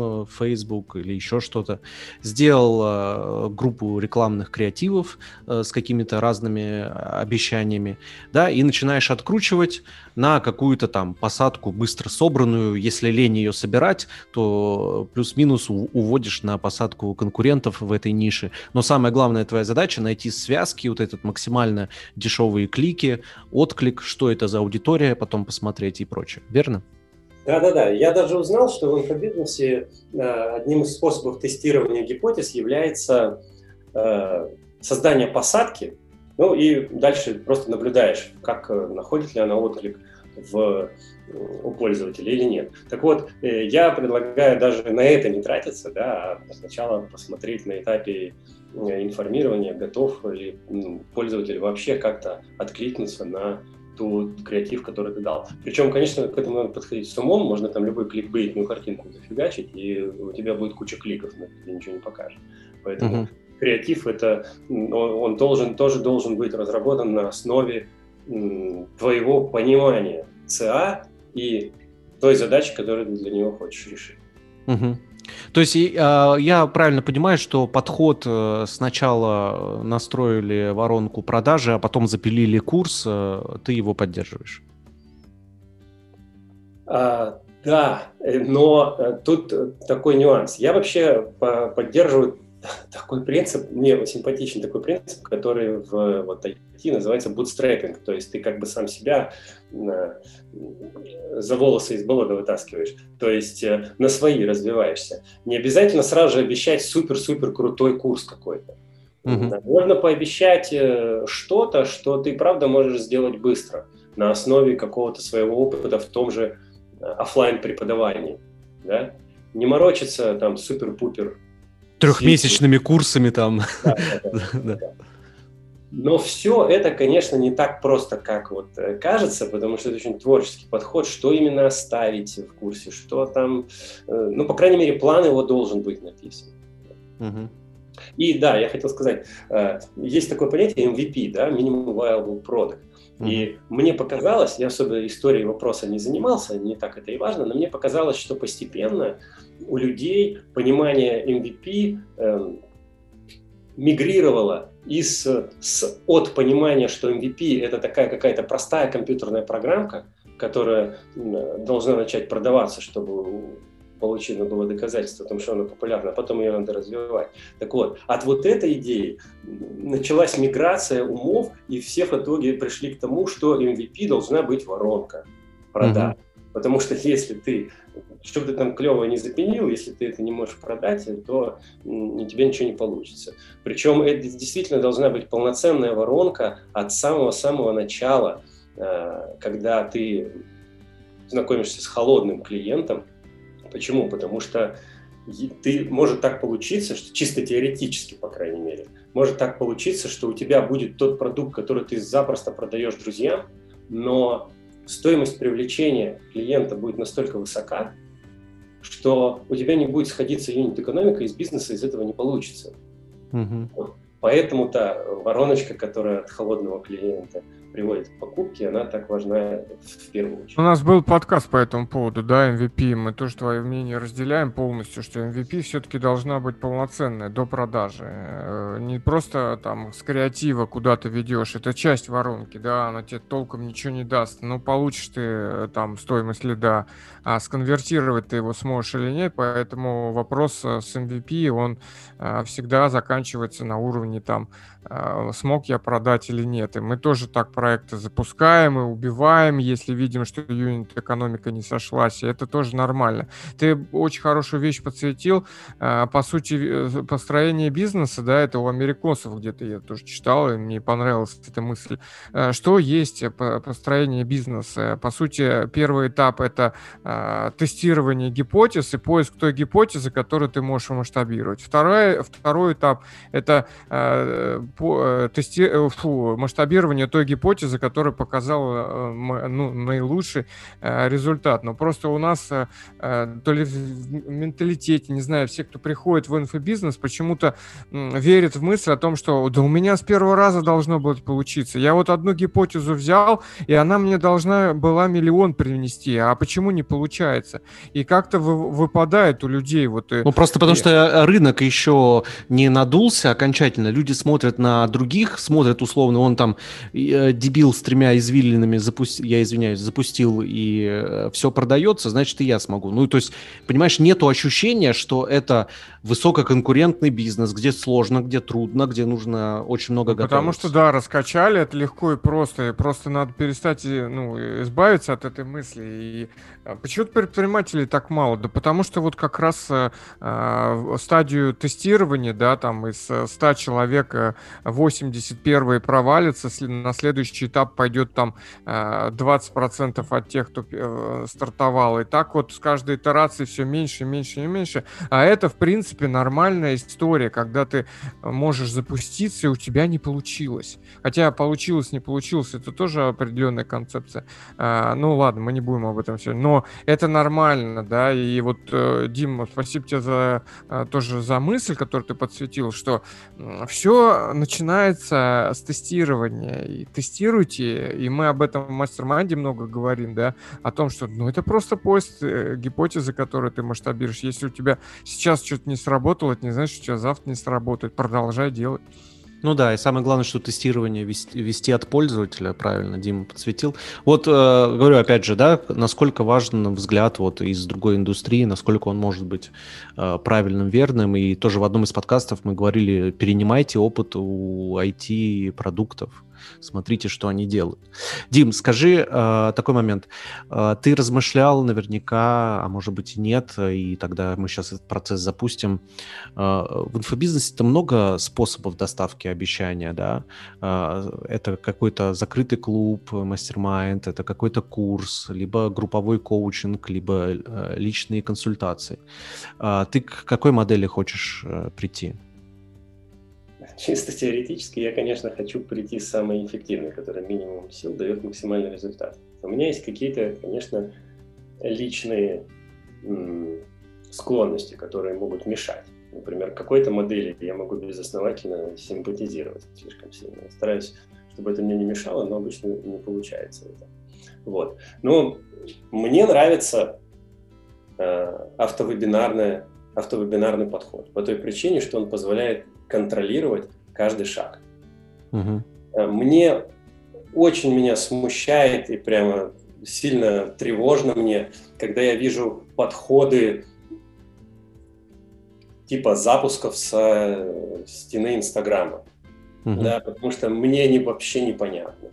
э, Facebook или еще что-то, сделал э, группу рекламных креативов э, с какими-то разными обещаниями, да, и начинаешь откручивать на какую-то там посадку быстро собранную, если лень ее собирать, то плюс-минус уводишь на посадку конкурентов в этой нише, но самая главная твоя задача найти связки, вот этот максимально дешевые клики, отклик, что это за аудитория, потом посмотреть и прочее. Верно? Да-да-да. Я даже узнал, что в инфобизнесе э, одним из способов тестирования гипотез является э, создание посадки, ну и дальше просто наблюдаешь, как э, находит ли она отклик в, у пользователя или нет. Так вот, я предлагаю даже на это не тратиться, да, а сначала посмотреть на этапе информирования, готов ли пользователь вообще как-то откликнуться на тот креатив, который ты дал. Причем, конечно, к этому надо подходить с умом, можно там любую кликбейтную картинку зафигачить, и у тебя будет куча кликов, но тебе ничего не покажет. Поэтому uh-huh. креатив это, он, он должен, тоже должен быть разработан на основе м, твоего понимания ЦА и той задачи, которую ты для него хочешь решить. Uh-huh. То есть а, я правильно понимаю, что подход э, сначала настроили воронку продажи, а потом запилили курс, э, ты его поддерживаешь? А, да, э, но тут такой нюанс. Я вообще поддерживаю такой принцип, мне симпатичен такой принцип, который в вот, IT называется bootstrapping, то есть ты как бы сам себя на, за волосы из болота вытаскиваешь, то есть э, на свои развиваешься. Не обязательно сразу же обещать супер-супер крутой курс какой-то. Mm-hmm. Можно пообещать э, что-то, что ты правда можешь сделать быстро на основе какого-то своего опыта в том же э, офлайн преподавании, да? Не морочиться там супер-пупер Трехмесячными курсами там. Но все это, конечно, не так просто, как вот э, кажется, потому что это очень творческий подход, что именно оставить в курсе, что там, э, ну, по крайней мере, план его должен быть написан. Угу. И да, я хотел сказать, э, есть такое понятие MVP, да, Minimum Viable Product. Mm-hmm. И мне показалось, я особо историей вопроса не занимался, не так это и важно, но мне показалось, что постепенно у людей понимание MVP э, эм, мигрировало из, с, от понимания, что MVP это такая какая-то простая компьютерная программка, которая должна начать продаваться, чтобы получено было доказательство о том, что она популярна, а потом ее надо развивать. Так вот, от вот этой идеи началась миграция умов, и все в итоге пришли к тому, что MVP должна быть воронка продаж. Mm-hmm. Потому что если ты, что бы ты там клево не запенил, если ты это не можешь продать, то у тебя ничего не получится. Причем это действительно должна быть полноценная воронка от самого-самого начала, э, когда ты знакомишься с холодным клиентом. Почему? Потому что ты, может так получиться, что чисто теоретически, по крайней мере, может так получиться, что у тебя будет тот продукт, который ты запросто продаешь друзьям, но стоимость привлечения клиента будет настолько высока, что у тебя не будет сходиться юнит-экономика, из бизнеса из этого не получится. Угу. Поэтому-то вороночка, которая от холодного клиента – приводит к покупке, она так важна в первую очередь. У нас был подкаст по этому поводу, да, MVP. Мы тоже твое мнение разделяем полностью, что MVP все-таки должна быть полноценная до продажи. Э, не просто там с креатива куда ты ведешь, это часть воронки, да, она тебе толком ничего не даст. Ну, получишь ты э, там стоимость лида, а сконвертировать ты его сможешь или нет, поэтому вопрос э, с MVP, он всегда заканчивается на уровне там смог я продать или нет. И мы тоже так проекты запускаем и убиваем, если видим, что юнит экономика не сошлась. И это тоже нормально. Ты очень хорошую вещь подсветил. А, по сути, построение бизнеса, да, это у американцев где-то я тоже читал, и мне понравилась эта мысль. А, что есть построение бизнеса? По сути, первый этап — это тестирование гипотез и поиск той гипотезы, которую ты можешь масштабировать. Второй, второй этап — это по, э, тести, э, фу, масштабирование той гипотезы, которая показала э, ну, наилучший результат. Но просто у нас то ли в менталитете, не знаю, все, кто приходит в инфобизнес, почему-то верят в мысль о том, что да у меня с первого раза должно было получиться. Я вот одну гипотезу взял, и она мне должна была миллион принести. А почему не получается? И как-то вы, выпадает у людей вот... Ну просто потому и... что рынок еще не надулся окончательно. Люди смотрят на на других, смотрят условно, он там э, дебил с тремя извилинами, запусти, я извиняюсь, запустил, и э, все продается, значит, и я смогу. Ну, то есть, понимаешь, нету ощущения, что это высококонкурентный бизнес, где сложно, где трудно, где нужно очень много ну, Потому что, да, раскачали, это легко и просто, и просто надо перестать, ну, избавиться от этой мысли. И а, почему предпринимателей так мало? Да потому что вот как раз э, э, стадию тестирования, да, там из 100 человек 81 провалится, на следующий этап пойдет там 20% э, от тех, кто э, стартовал. И так вот с каждой итерацией все меньше, меньше и меньше. А это, в принципе, нормальная история, когда ты можешь запуститься, и у тебя не получилось. Хотя получилось, не получилось, это тоже определенная концепция. А, ну ладно, мы не будем об этом все. Но это нормально, да, и вот, э, Дима, спасибо тебе за тоже за мысль, которую ты подсветил, что все начинается с тестирования. И тестируйте, и мы об этом в мастер-майнде много говорим, да, о том, что, ну, это просто поиск э, гипотезы, которую ты масштабируешь. Если у тебя сейчас что-то не сработало, это не значит, что у тебя завтра не сработает. Продолжай делать. Ну да, и самое главное, что тестирование вести, вести от пользователя, правильно Дима подсветил. Вот э, говорю опять же, да, насколько важен взгляд вот из другой индустрии, насколько он может быть э, правильным, верным. И тоже в одном из подкастов мы говорили, перенимайте опыт у IT-продуктов смотрите, что они делают. Дим, скажи э, такой момент. Э, ты размышлял наверняка, а может быть и нет, и тогда мы сейчас этот процесс запустим. Э, в инфобизнесе-то много способов доставки обещания, да? Э, это какой-то закрытый клуб, мастер-майнд, это какой-то курс, либо групповой коучинг, либо э, личные консультации. Э, ты к какой модели хочешь э, прийти? Чисто теоретически я, конечно, хочу прийти самой эффективной, которая минимум сил дает максимальный результат. У меня есть какие-то, конечно, личные м- склонности, которые могут мешать. Например, какой-то модели я могу безосновательно симпатизировать слишком сильно. Я стараюсь, чтобы это мне не мешало, но обычно не получается это. Вот. Ну, мне нравится э, автовебинарная, автовебинарный подход по той причине, что он позволяет контролировать каждый шаг. Угу. Мне очень меня смущает и прямо сильно тревожно мне, когда я вижу подходы типа запусков с э, стены Инстаграма. Угу. Да, потому что мне не, вообще непонятно.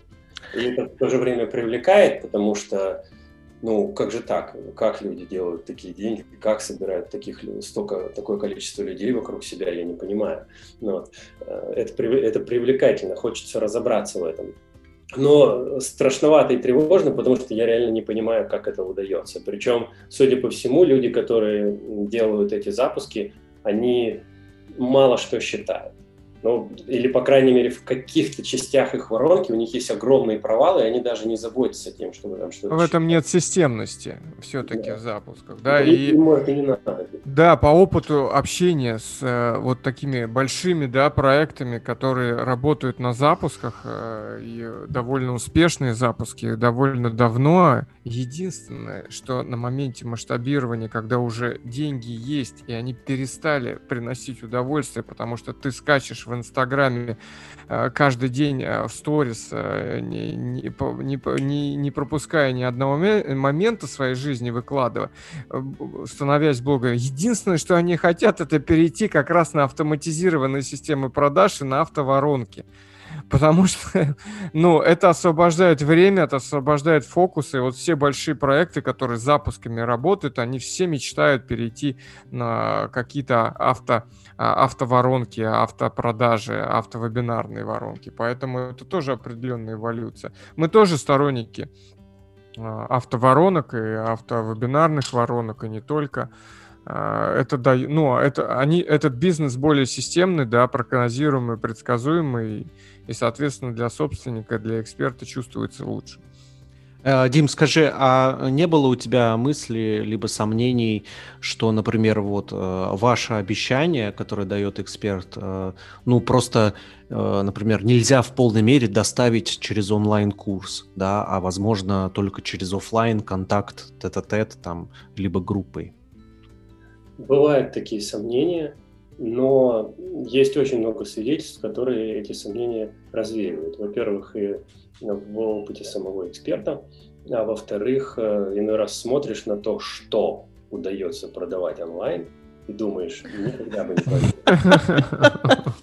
И это в то же время привлекает, потому что, ну, как же так? Как люди делают такие деньги? Как собирают таких, столько, такое количество людей вокруг себя, я не понимаю. Но вот. Э, это, это привлекательно, хочется разобраться в этом. Но страшновато и тревожно, потому что я реально не понимаю, как это удается. Причем, судя по всему, люди, которые делают эти запуски, они мало что считают ну, или, по крайней мере, в каких-то частях их воронки у них есть огромные провалы, и они даже не заботятся тем, чтобы там что-то... В этом нет системности все-таки да. в запусках, да, и, и, может, и не надо. Да, по опыту общения с э, вот такими большими, да, проектами, которые работают на запусках, э, и довольно успешные запуски, довольно давно, единственное, что на моменте масштабирования, когда уже деньги есть, и они перестали приносить удовольствие, потому что ты скачешь в в Инстаграме э, каждый день э, в сторис, э, не, не, не, не пропуская ни одного момента своей жизни, выкладывая, становясь блогером. Единственное, что они хотят, это перейти как раз на автоматизированные системы продаж и на автоворонки потому что, ну, это освобождает время, это освобождает фокус, и вот все большие проекты, которые с запусками работают, они все мечтают перейти на какие-то авто, а, автоворонки, автопродажи, автовебинарные воронки, поэтому это тоже определенная эволюция. Мы тоже сторонники а, автоворонок и автовебинарных воронок, и не только. А, это да, ну, это, они, этот бизнес более системный, да, прогнозируемый, предсказуемый, и, соответственно, для собственника, для эксперта чувствуется лучше. Э, Дим, скажи, а не было у тебя мысли либо сомнений, что, например, вот э, ваше обещание, которое дает эксперт, э, ну просто, например, нельзя в полной мере доставить через онлайн-курс, да, а возможно только через офлайн контакт тет-а-тет там либо группой? Бывают такие сомнения, но есть очень много свидетельств, которые эти сомнения развеивают. Во-первых, и в опыте самого эксперта, а во-вторых, э, иной раз смотришь на то, что удается продавать онлайн, и думаешь, никогда бы не поверил.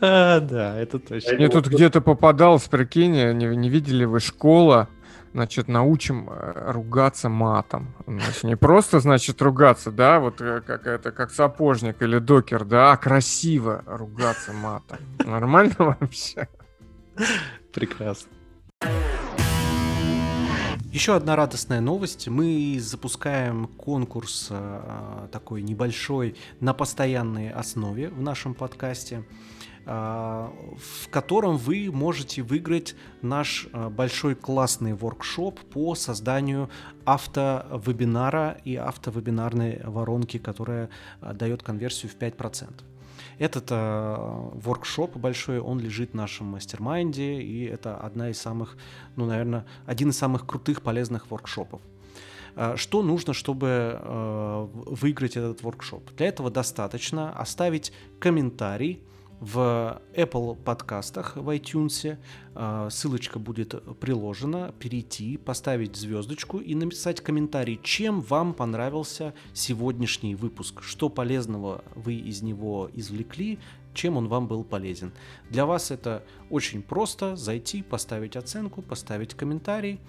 Да, это точно. Мне тут где-то попадалось, прикинь, не видели вы школа, значит, научим э, ругаться матом. Значит, не просто, значит, ругаться, да, вот э, как это, как сапожник или докер, да, а красиво ругаться матом. Нормально вообще? Прекрасно. Еще одна радостная новость. Мы запускаем конкурс э, такой небольшой на постоянной основе в нашем подкасте. А, в котором вы можете выиграть наш а, большой классный воркшоп по созданию автовебинара и автовебинарной воронки, которая а, дает конверсию в 5%. Этот воркшоп большой, он лежит в нашем мастер-майнде, и это одна из самых, ну, наверное, один из самых крутых, полезных воркшопов. Что нужно, чтобы выиграть этот воркшоп? Для этого достаточно оставить комментарий в Apple подкастах в iTunes. А, ссылочка будет приложена. Перейти, поставить звездочку и написать комментарий, чем вам понравился сегодняшний выпуск, что полезного вы из него извлекли, чем он вам был полезен. Для вас это очень просто зайти, поставить оценку, поставить комментарий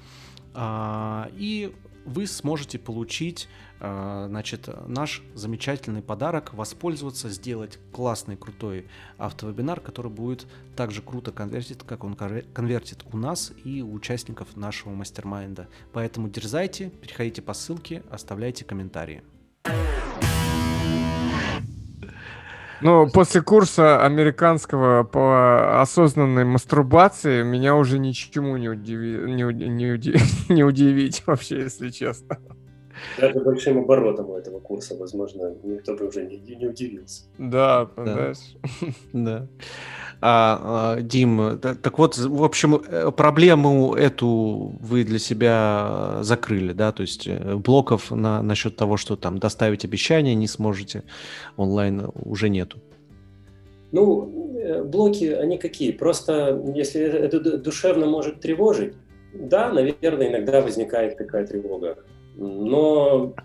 а, и вы сможете получить э, значит, наш замечательный подарок, воспользоваться, сделать классный, крутой автовебинар, который будет так же круто конвертить, как он конвертит у нас и у участников нашего мастер-майнда. Поэтому дерзайте, переходите по ссылке, оставляйте комментарии. Ну, после курса американского по осознанной мастурбации меня уже ничему не, удиви... не, уди... не удивить вообще, если честно. Даже большим оборотом у этого курса, возможно, никто бы уже не, не удивился. Да, понимаешь? Да. А, а, Дим, так вот, в общем, э, проблему эту вы для себя закрыли, да, то есть э, блоков на, насчет того, что там доставить обещания не сможете онлайн уже нету. Ну, э, блоки, они какие? Просто, если это душевно может тревожить, да, наверное, иногда возникает такая тревога. Но,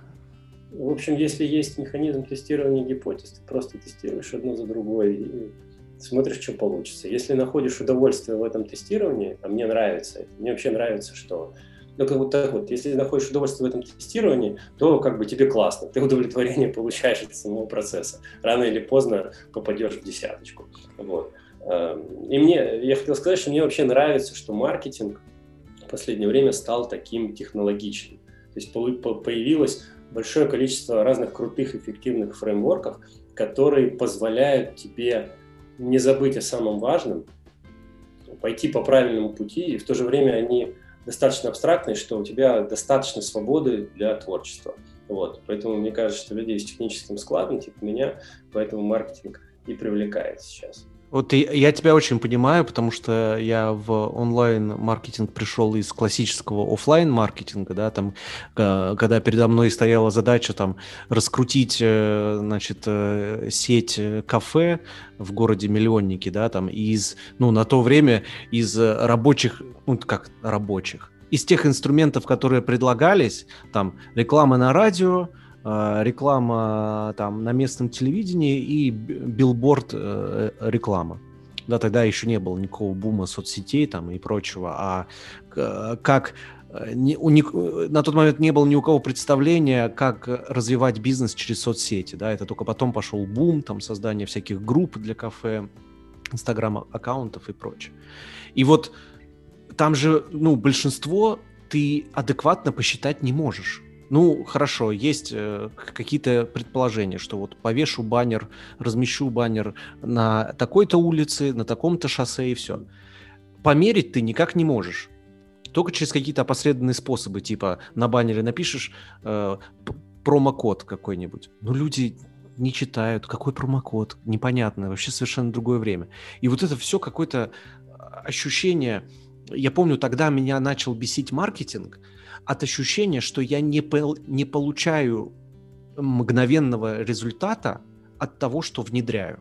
в общем, если есть механизм тестирования гипотез, ты просто тестируешь одно за другой и смотришь, что получится. Если находишь удовольствие в этом тестировании, а мне нравится мне вообще нравится, что ну, как вот так вот, если находишь удовольствие в этом тестировании, то как бы тебе классно, ты удовлетворение получаешь от самого процесса. Рано или поздно попадешь в десяточку. Вот. Эм, и мне, я хотел сказать, что мне вообще нравится, что маркетинг в последнее время стал таким технологичным. То есть появилось большое количество разных крутых, эффективных фреймворков, которые позволяют тебе не забыть о самом важном, пойти по правильному пути, и в то же время они достаточно абстрактные, что у тебя достаточно свободы для творчества. Вот. Поэтому мне кажется, что людей с техническим складом, типа меня, поэтому маркетинг и привлекает сейчас. Вот и, я тебя очень понимаю, потому что я в онлайн-маркетинг пришел из классического офлайн маркетинга да, там, когда передо мной стояла задача там раскрутить, э, значит, э, сеть э, кафе в городе Миллионники, да, там, из, ну, на то время из рабочих, ну, как рабочих, из тех инструментов, которые предлагались, там, реклама на радио, реклама там на местном телевидении и билборд э, реклама. Да, тогда еще не было никакого бума соцсетей там и прочего, а как э, не, у них, на тот момент не было ни у кого представления, как развивать бизнес через соцсети, да, это только потом пошел бум, там, создание всяких групп для кафе, инстаграм-аккаунтов и прочее. И вот там же, ну, большинство ты адекватно посчитать не можешь. Ну, хорошо, есть э, какие-то предположения, что вот повешу баннер, размещу баннер на такой-то улице, на таком-то шоссе и все. Померить ты никак не можешь. Только через какие-то опосредованные способы, типа на баннере напишешь э, промокод какой-нибудь. Ну, люди не читают, какой промокод, непонятно, вообще совершенно другое время. И вот это все какое-то а, ощущение... Я помню, тогда меня начал бесить маркетинг – от ощущения, что я не, пол, не получаю мгновенного результата от того, что внедряю.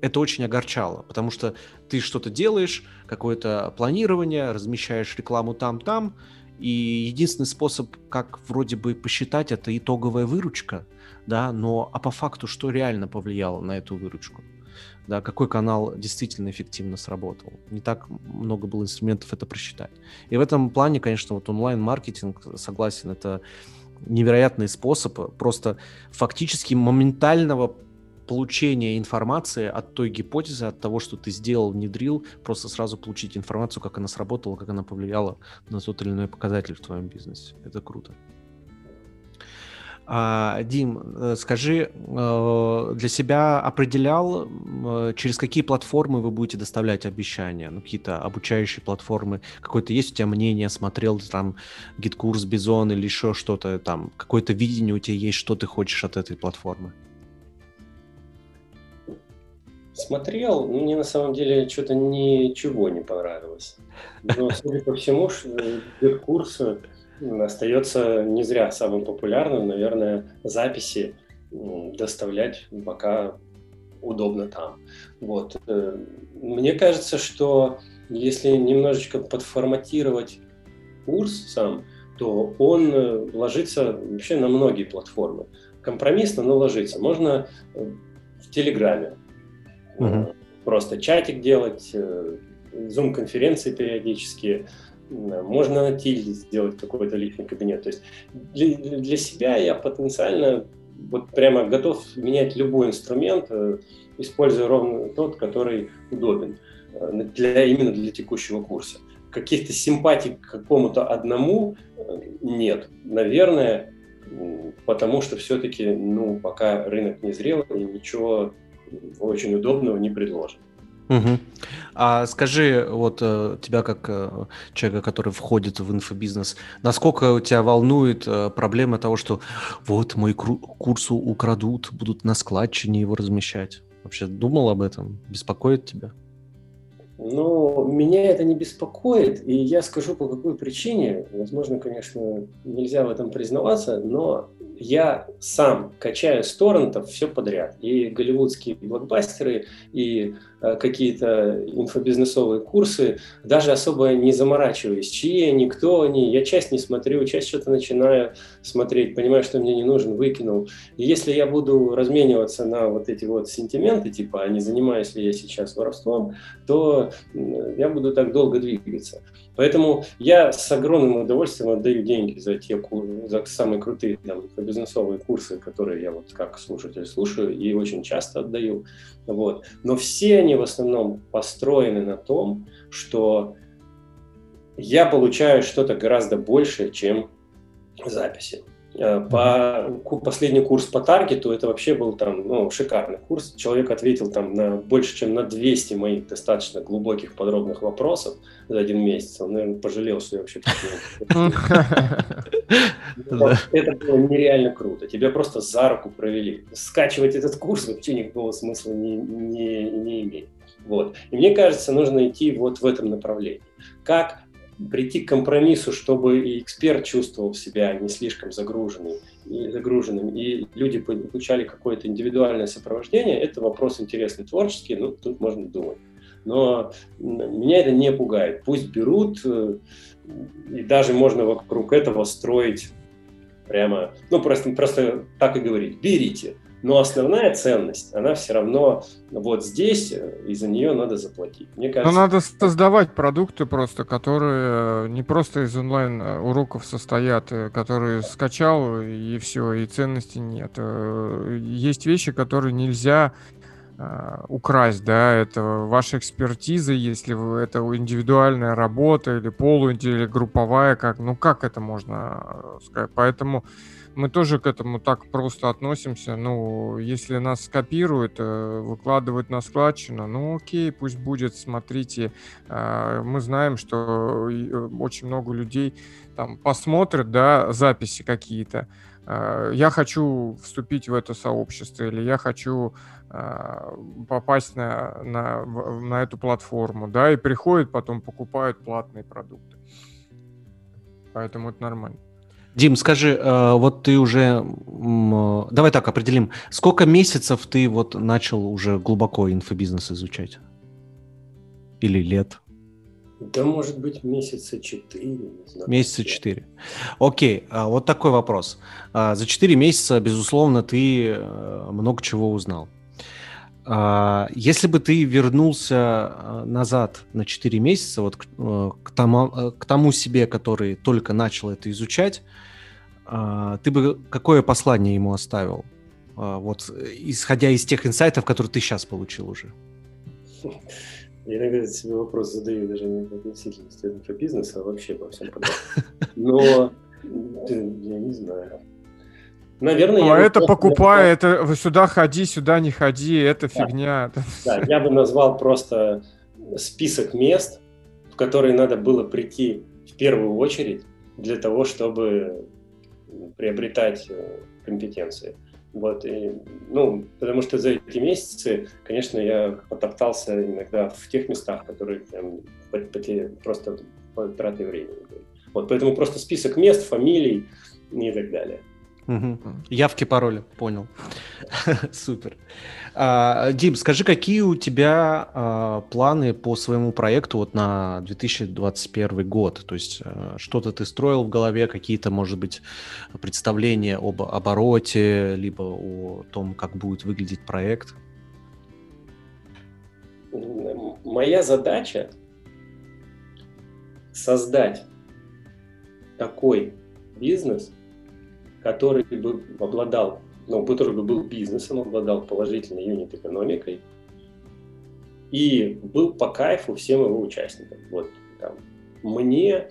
Это очень огорчало, потому что ты что-то делаешь, какое-то планирование, размещаешь рекламу там-там, и единственный способ, как вроде бы посчитать, это итоговая выручка, да, но а по факту что реально повлияло на эту выручку? Да, какой канал действительно эффективно сработал. Не так много было инструментов это просчитать. И в этом плане, конечно, вот онлайн-маркетинг, согласен, это невероятный способ просто фактически моментального получения информации от той гипотезы, от того, что ты сделал, внедрил, просто сразу получить информацию, как она сработала, как она повлияла на тот или иной показатель в твоем бизнесе. Это круто. А, Дим, э, скажи, э, для себя определял, э, через какие платформы вы будете доставлять обещания? Ну, какие-то обучающие платформы. Какое-то есть у тебя мнение, смотрел там GetCourse, Бизон или еще что-то там? Какое-то видение у тебя есть, что ты хочешь от этой платформы? Смотрел, мне на самом деле что-то ничего не понравилось. Но, судя по всему, GetCourse остается не зря самым популярным, наверное, записи доставлять пока удобно там. Вот. Э, мне кажется, что если немножечко подформатировать курс сам, то он э, ложится вообще на многие платформы. Компромиссно, но ложится. Можно э, в Телеграме угу. просто чатик делать, зум-конференции периодически, можно на тильде сделать какой-то личный кабинет. То есть для, для себя я потенциально вот прямо готов менять любой инструмент, э, используя ровно тот, который удобен э, для, именно для текущего курса. Каких-то симпатий к какому-то одному э, нет. Наверное, потому что все-таки, ну, пока рынок не зрел и ничего очень удобного не предложено. Угу. А скажи, вот э, тебя как э, человека, который входит в инфобизнес, насколько тебя волнует э, проблема того, что вот мой курс украдут, будут на складчине его размещать? Вообще думал об этом? Беспокоит тебя? Ну, меня это не беспокоит, и я скажу по какой причине. Возможно, конечно, нельзя в этом признаваться, но я сам качаю с торрентов все подряд. И голливудские блокбастеры, и какие-то инфобизнесовые курсы, даже особо не заморачиваясь, чьи они, кто они. Я часть не смотрю, часть что-то начинаю смотреть, понимаю, что мне не нужен, выкинул. И если я буду размениваться на вот эти вот сентименты, типа, а не занимаюсь ли я сейчас воровством, то я буду так долго двигаться. Поэтому я с огромным удовольствием отдаю деньги за те за самые крутые там, бизнесовые курсы, которые я вот как слушатель слушаю и очень часто отдаю. Вот. Но все они в основном построены на том, что я получаю что-то гораздо большее, чем записи. Э, по последний курс по таргету, это вообще был там ну, шикарный курс. Человек ответил там на больше, чем на 200 моих достаточно глубоких, подробных вопросов за один месяц. Он, наверное, пожалел, что я вообще Это было нереально круто. Тебя просто за руку провели. Скачивать этот курс вообще никакого смысла не, не, не имеет. Вот. И мне кажется, нужно идти вот в этом направлении. Как прийти к компромиссу, чтобы и эксперт чувствовал себя не слишком загруженным, и загруженным, и люди получали какое-то индивидуальное сопровождение, это вопрос интересный, творческий, ну, тут можно думать. Но меня это не пугает. Пусть берут, э, и даже можно вокруг этого строить прямо, ну, просто, просто так и говорить, берите. Но основная ценность, она все равно вот здесь, э, и за нее надо заплатить. Мне кажется... Но надо создавать продукты просто, которые э, не просто из онлайн-уроков состоят, э, которые скачал, и все, и ценности нет. Есть вещи, которые нельзя украсть, да, это ваша экспертиза, если вы, это индивидуальная работа или полу или групповая, как, ну как это можно сказать, поэтому мы тоже к этому так просто относимся. Ну, если нас скопируют, э, выкладывают на складчину, ну окей, пусть будет, смотрите. А, мы знаем, что э, очень много людей там посмотрят, да, записи какие-то. А, я хочу вступить в это сообщество, или я хочу а, попасть на, на, на эту платформу, да, и приходят, потом покупают платные продукты. Поэтому это нормально. Дим, скажи, э, вот ты уже, давай так определим, сколько месяцев ты вот начал уже глубоко инфобизнес изучать? Или лет? Да, может быть, месяца четыре. Месяца четыре. Окей, а вот такой вопрос. А, за четыре месяца, безусловно, ты э, много чего узнал. А, если бы ты вернулся э, назад на 4 месяца, вот к, к, тому, к тому себе, который только начал это изучать, а, ты бы какое послание ему оставил? А, вот исходя из тех инсайтов, которые ты сейчас получил уже. Я иногда себе вопрос задаю даже не относительно про бизнес, а вообще по всем подряд. Но я не знаю. Наверное, а это покупай, это сюда ходи, сюда не ходи, это да. фигня. Да, я бы назвал просто список мест, в которые надо было прийти в первую очередь для того, чтобы приобретать э, компетенции. Вот, и, ну, потому что за эти месяцы, конечно, я потоптался иногда в тех местах, которые прям просто по траты времени. Вот, поэтому просто список мест, фамилий и так далее. Угу. Явки, пароли, понял. Супер. А, Дим, скажи, какие у тебя а, планы по своему проекту вот на 2021 год? То есть а, что-то ты строил в голове, какие-то, может быть, представления об обороте, либо о том, как будет выглядеть проект? Моя задача создать такой бизнес – который бы обладал, ну, который бы был бизнесом, обладал положительной юнит-экономикой и был по кайфу всем его участникам. Вот там, мне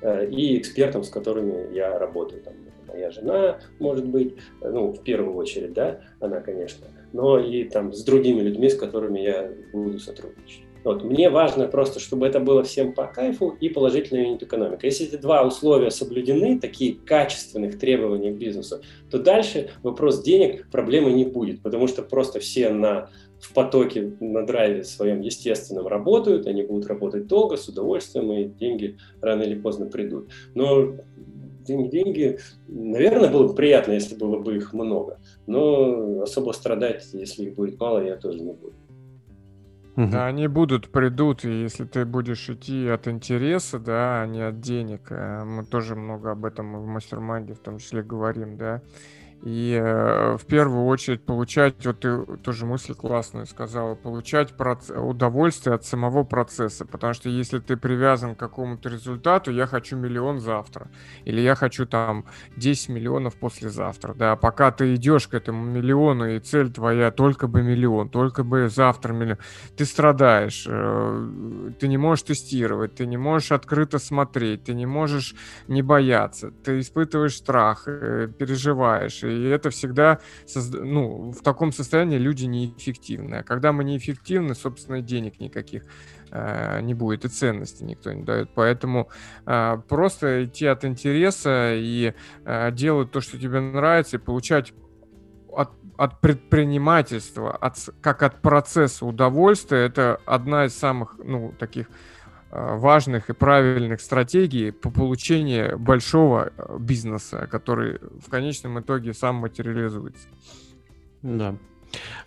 э, и экспертам, с которыми я работаю. Там, моя жена, может быть, ну, в первую очередь, да, она, конечно, но и там с другими людьми, с которыми я буду сотрудничать. Вот. Мне важно просто, чтобы это было всем по кайфу и положительная юнит-экономика. Если эти два условия соблюдены, такие качественных требований к бизнесу, то дальше вопрос денег проблемы не будет, потому что просто все на, в потоке, на драйве своем естественном работают, они будут работать долго, с удовольствием, и деньги рано или поздно придут. Но деньги, деньги. Наверное, было бы приятно, если было бы их много. Но особо страдать, если их будет мало, я тоже не буду. Да, они будут, придут, и если ты будешь идти от интереса, да, а не от денег, э, мы тоже много об этом в мастер в том числе говорим, да, и э, в первую очередь получать, вот ты тоже мысль классную сказала, получать проц... удовольствие от самого процесса, потому что если ты привязан к какому-то результату, я хочу миллион завтра, или я хочу там 10 миллионов послезавтра, да, пока ты идешь к этому миллиону, и цель твоя только бы миллион, только бы завтра миллион, ты страдаешь, э, ты не можешь тестировать, ты не можешь открыто смотреть, ты не можешь не бояться, ты испытываешь страх, э, переживаешь, и это всегда, ну, в таком состоянии люди неэффективны. А когда мы неэффективны, собственно, денег никаких э, не будет, и ценности никто не дает. Поэтому э, просто идти от интереса и э, делать то, что тебе нравится, и получать от, от предпринимательства, от, как от процесса удовольствия, это одна из самых, ну, таких важных и правильных стратегий по получению большого э, бизнеса, который в конечном итоге сам материализуется. Да.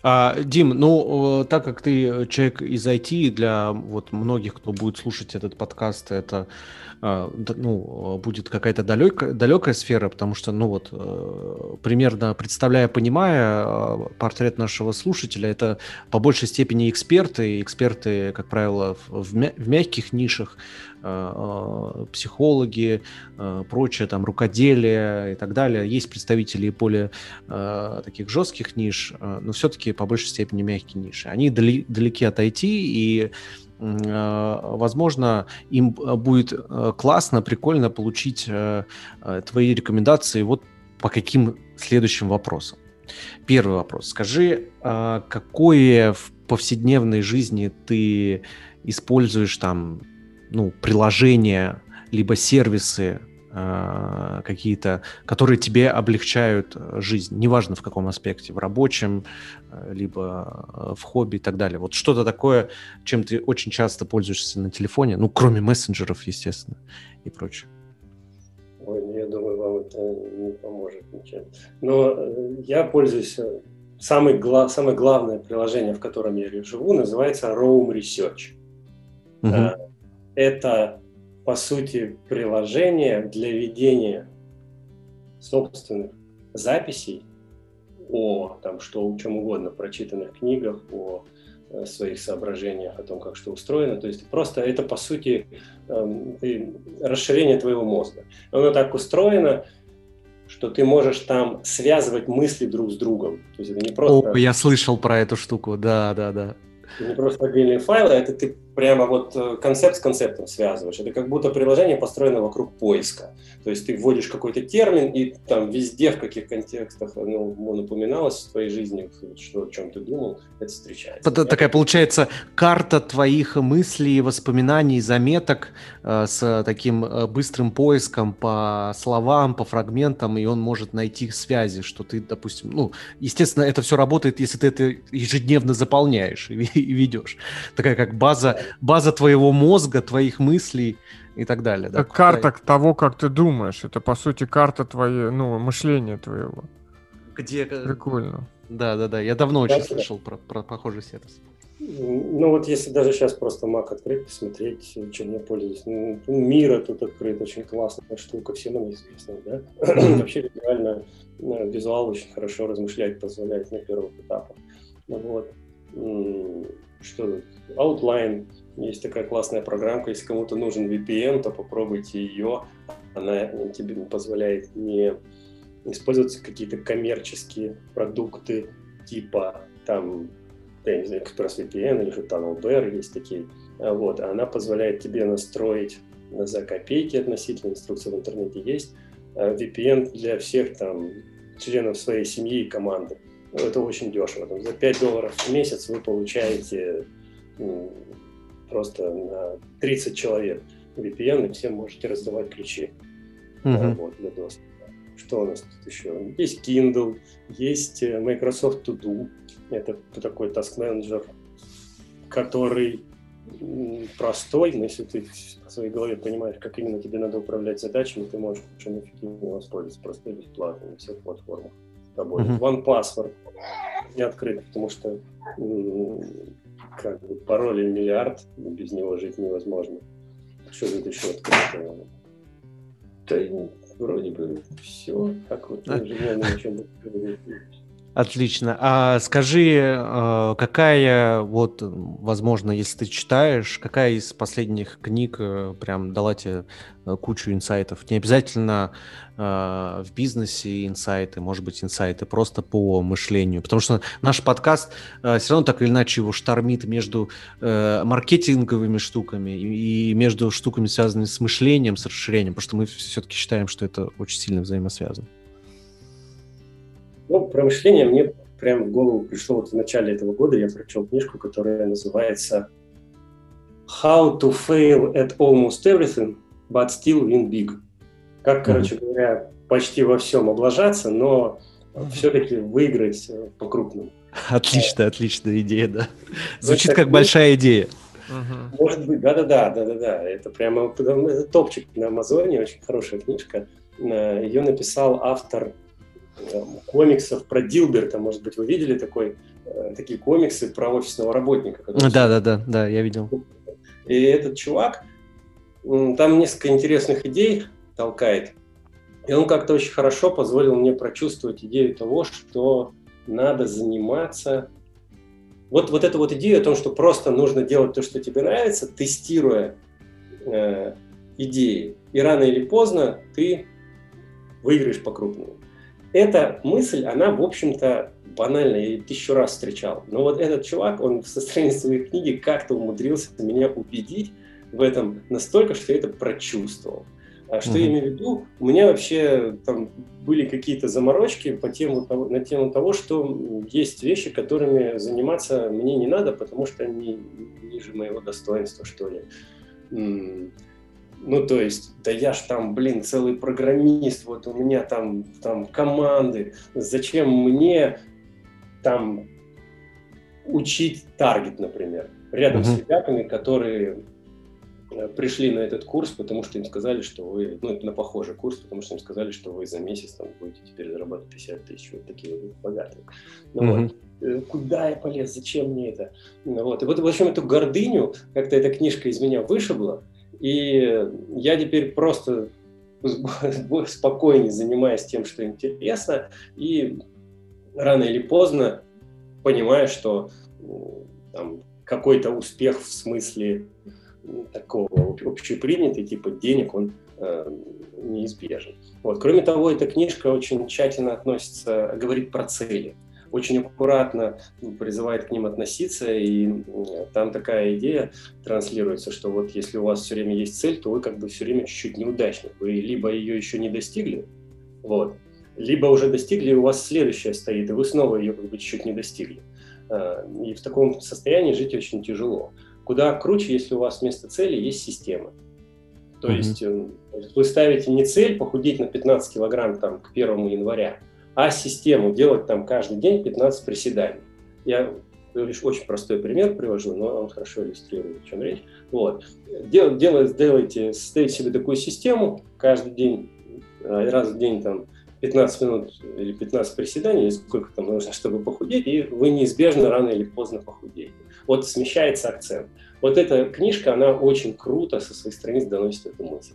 А, Дим, ну, так как ты человек из IT, для вот многих, кто будет слушать этот подкаст, это ну, будет какая-то далекая, далекая сфера, потому что, ну вот, э, примерно представляя, понимая а, портрет нашего слушателя, это по большей степени эксперты, эксперты, как правило, в, в мягких нишах, а, психологи, прочее, там, рукоделие и так далее. Есть представители более таких жестких ниш, но все-таки по большей степени мягкие ниши. Они далеки от IT, и возможно, им э, будет э, классно, прикольно получить твои рекомендации вот по каким следующим вопросам. Первый вопрос. Скажи, какое в повседневной жизни ты используешь там, ну, приложения, либо сервисы, какие-то, которые тебе облегчают э, жизнь, неважно в каком аспекте, в рабочем, э, либо э, в хобби и так далее. Вот что-то такое, чем ты очень часто пользуешься на телефоне, ну, кроме мессенджеров, естественно, и прочее. Ой, ну, я думаю, вам это не поможет ничем. Но я пользуюсь... Самый гла... Самое главное приложение, в котором я живу, называется Roam Research. Угу. Это по сути, приложение для ведения собственных записей о там, что, о чем угодно, прочитанных книгах, о э, своих соображениях о том, как что устроено. То есть просто это, по сути, э, расширение твоего мозга. Оно так устроено, что ты можешь там связывать мысли друг с другом. То есть это не просто... О, я слышал про эту штуку, да, да, да. Это не просто отдельные файлы, а это ты прямо вот э, концепт с концептом связываешь. Это как будто приложение построено вокруг поиска. То есть ты вводишь какой-то термин, и там везде, в каких контекстах ну, напоминалось в твоей жизни, что, о чем ты думал, это встречается. Это такая получается карта твоих мыслей, воспоминаний, заметок э, с таким э, быстрым поиском по словам, по фрагментам, и он может найти связи, что ты, допустим, ну, естественно, это все работает, если ты это ежедневно заполняешь и, и ведешь. Такая как база база твоего мозга, твоих мыслей и так далее. Это да, карта твоя... того, как ты думаешь. Это, по сути, карта твоего, ну, мышления твоего. Где... Прикольно. Да, да, да. Я давно очень слышал. Про, про похожий сервис. Ну вот если даже сейчас просто Mac открыть, посмотреть, чем я пользуюсь. Ну, Мира тут открыт, очень классная штука, всем она известна, да? Вообще реально визуал очень хорошо размышлять позволяет на первых этапах. Вот. Что Outline, есть такая классная программка, если кому-то нужен VPN, то попробуйте ее. Она тебе позволяет не использовать какие-то коммерческие продукты типа там, я не знаю, ExpressVPN или же TunnelBear, есть такие. А вот, а она позволяет тебе настроить за копейки относительно инструкции в интернете есть а VPN для всех там членов своей семьи и команды. Это очень дешево. Там, за 5 долларов в месяц вы получаете ну, просто на 30 человек VPN, и всем можете раздавать ключи uh-huh. вот, для доступа. Что у нас тут еще? Есть Kindle, есть э, Microsoft To Do, это такой task manager, который простой, но если ты в своей голове понимаешь, как именно тебе надо управлять задачами, ты можешь очень эффективно воспользоваться просто и бесплатно на всех платформах. Работает. Uh-huh. One Password не открыт, потому что как бы паролей миллиард, без него жить невозможно. Что тут еще открыто? Да вроде бы все, как вот ежедневно ничего Отлично. А скажи, э, какая вот, возможно, если ты читаешь, какая из последних книг э, прям дала тебе э, кучу инсайтов? Не обязательно в бизнесе инсайты, может быть, инсайты просто по мышлению. Потому что наш подкаст все равно так или иначе его штормит между маркетинговыми штуками и между штуками, связанными с мышлением, с расширением, потому что мы все-таки считаем, что это очень сильно взаимосвязано. Ну, про мышление мне прямо в голову пришло вот в начале этого года. Я прочел книжку, которая называется How to fail at almost everything, but still win big. Как, короче говоря, почти во всем облажаться, но все-таки выиграть э, по-крупному. Отличная, отличная идея, да. Звучит как большая идея. Может быть, да-да-да, да-да-да. Это прямо это топчик на Амазоне, очень хорошая книжка. Э, Ее написал автор комиксов про Дилберта, может быть, вы видели такой, э, такие комиксы про офисного работника? Да, да, да, да, я видел. И этот чувак, там несколько интересных идей толкает, и он как-то очень хорошо позволил мне прочувствовать идею того, что надо заниматься вот, вот эту вот идею о том, что просто нужно делать то, что тебе нравится, тестируя э, идеи. И рано или поздно ты выиграешь по-крупному. Эта мысль, она, в общем-то, банальная, я ее тысячу раз встречал. Но вот этот чувак, он в состоянии своей книги как-то умудрился меня убедить в этом настолько, что я это прочувствовал. А что mm-hmm. я имею в виду? У меня вообще там были какие-то заморочки по тему, на тему того, что есть вещи, которыми заниматься мне не надо, потому что они ниже моего достоинства, что ли. Ну, то есть, да я ж там, блин, целый программист, вот у меня там, там команды, зачем мне там учить таргет, например, рядом uh-huh. с ребятами, которые э, пришли на этот курс, потому что им сказали, что вы, ну, на похожий курс, потому что им сказали, что вы за месяц там будете теперь зарабатывать 50 тысяч, вот такие вот богатые. Ну, uh-huh. вот э, куда я полез, зачем мне это? Ну, вот. И вот, в общем, эту гордыню, как-то эта книжка из меня вышибла, и я теперь просто спокойнее занимаюсь тем, что интересно, и рано или поздно понимаю, что там, какой-то успех в смысле такого общепринятый, типа денег, он э, неизбежен. Вот. Кроме того, эта книжка очень тщательно относится, говорит про цели очень аккуратно призывает к ним относиться, и там такая идея транслируется, что вот если у вас все время есть цель, то вы как бы все время чуть-чуть неудачник. Вы либо ее еще не достигли, вот, либо уже достигли, и у вас следующая стоит, и вы снова ее как бы чуть-чуть не достигли. А, и в таком состоянии жить очень тяжело. Куда круче, если у вас вместо цели есть система. То mm-hmm. есть э, вы ставите не цель похудеть на 15 килограмм там, к 1 января, а систему делать там каждый день 15 приседаний. Я лишь очень простой пример привожу, но он хорошо иллюстрирует, о чем речь. Вот. Дел, делайте, делайте, составите себе такую систему, каждый день, э, раз в день там 15 минут или 15 приседаний, или сколько там нужно, чтобы похудеть, и вы неизбежно рано или поздно похудеете. Вот смещается акцент. Вот эта книжка, она очень круто со своих страниц доносит эту мысль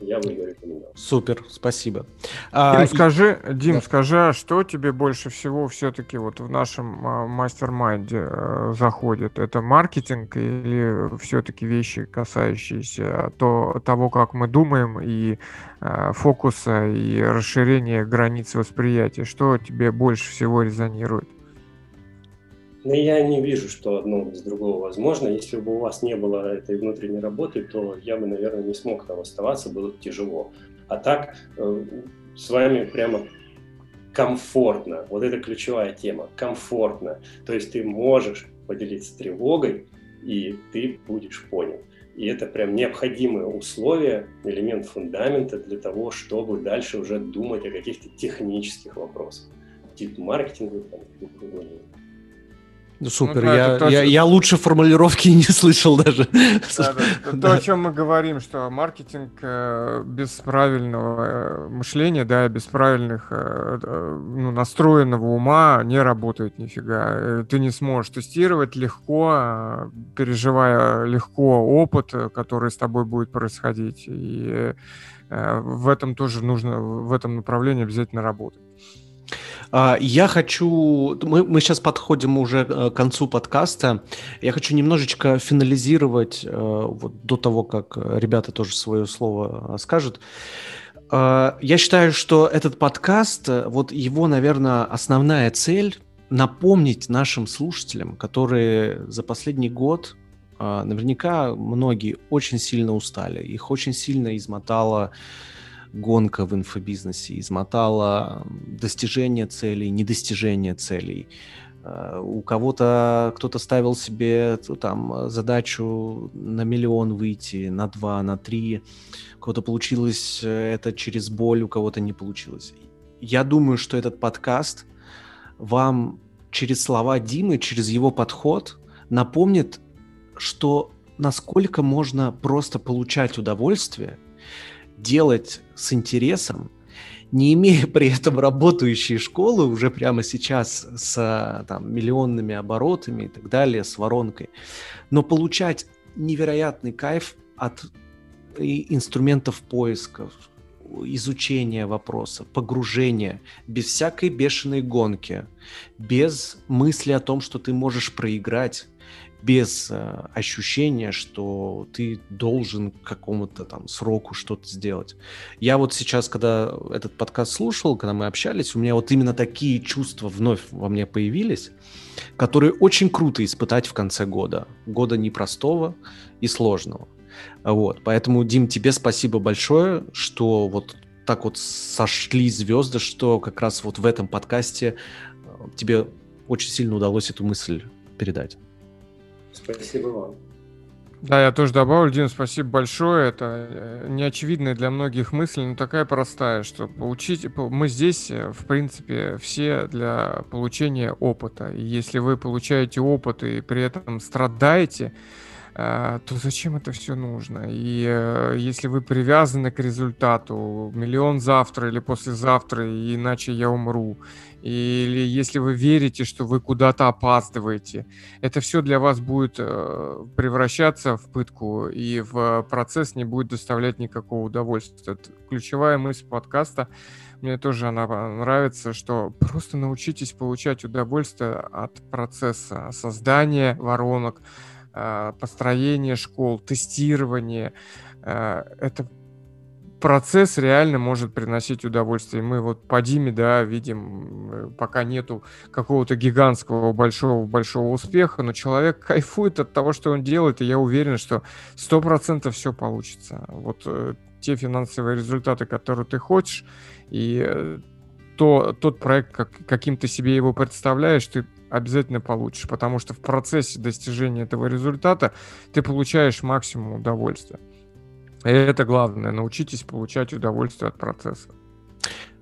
я бы ее рекомендовал. Супер, спасибо. А, Дим, и... скажи, Дим, да. скажи, а что тебе больше всего все-таки вот в нашем а, мастер-майнде а, заходит? Это маркетинг или все-таки вещи, касающиеся то, того, как мы думаем, и а, фокуса, и расширения границ восприятия? Что тебе больше всего резонирует? Но я не вижу, что одно без другого возможно. Если бы у вас не было этой внутренней работы, то я бы, наверное, не смог там оставаться, было бы тяжело. А так э, с вами прямо комфортно. Вот это ключевая тема. Комфортно. То есть ты можешь поделиться тревогой, и ты будешь понял. И это прям необходимое условие, элемент фундамента для того, чтобы дальше уже думать о каких-то технических вопросах. Тип маркетинга, там, супер, ну, я, то, я, я лучше формулировки не слышал даже. Да, да. То, о чем мы говорим, что маркетинг э, без правильного э, мышления, да, без правильных э, ну, настроенного ума не работает нифига. Ты не сможешь тестировать легко, переживая легко опыт, который с тобой будет происходить. И в этом тоже нужно, в этом направлении обязательно работать. А, я хочу... Мы, мы сейчас подходим уже э, к концу подкаста. Я хочу немножечко финализировать, э, вот до того, как ребята тоже свое слово э, скажут. А, я считаю, что этот подкаст, вот его, наверное, основная цель напомнить нашим слушателям, которые за последний год наверняка многие очень сильно устали, их очень сильно измотало гонка в инфобизнесе измотала достижение целей, недостижение целей. Э, у кого-то кто-то ставил себе там задачу на миллион выйти, на два, на три. У кого-то получилось э, это через боль, у кого-то не получилось. Я думаю, что этот подкаст вам через слова Димы, через его подход напомнит, что насколько можно просто получать удовольствие делать с интересом, не имея при этом работающей школы уже прямо сейчас с там, миллионными оборотами и так далее, с воронкой, но получать невероятный кайф от инструментов поиска, изучения вопроса, погружения, без всякой бешеной гонки, без мысли о том, что ты можешь проиграть, без э, ощущения, что ты должен к какому-то там сроку что-то сделать. Я вот сейчас, когда этот подкаст слушал, когда мы общались, у меня вот именно такие чувства вновь во мне появились, которые очень круто испытать в конце года. Года непростого и сложного. Вот, поэтому, Дим, тебе спасибо большое, что вот так вот сошли звезды, что как раз вот в этом подкасте э, тебе очень сильно удалось эту мысль передать. Спасибо вам. Да, я тоже добавлю, Дим, спасибо большое. Это э, неочевидная для многих мысль, но такая простая, что получить... Мы здесь, э, в принципе, все для получения опыта. И если вы получаете опыт и при этом страдаете, э, то зачем это все нужно? И если вы привязаны к результату, миллион завтра или послезавтра, иначе я умру, или если вы верите, что вы куда-то опаздываете, это все для вас будет э, превращаться в пытку, и в процесс не будет доставлять никакого удовольствия. Это ключевая мысль подкаста, мне тоже она нравится, что просто научитесь получать удовольствие от процесса создания воронок, э, построения школ, тестирования. Э, это процесс реально может приносить удовольствие. Мы вот по Диме, да, видим, э, пока нету какого-то гигантского большого-большого успеха, но человек кайфует от того, что он делает, и я уверен, что сто процентов все получится. Вот э, те финансовые результаты, которые ты хочешь, и э, то, тот проект, как, каким ты себе его представляешь, ты обязательно получишь, потому что в процессе достижения этого результата ты получаешь максимум удовольствия. И это главное. Научитесь получать удовольствие от процесса.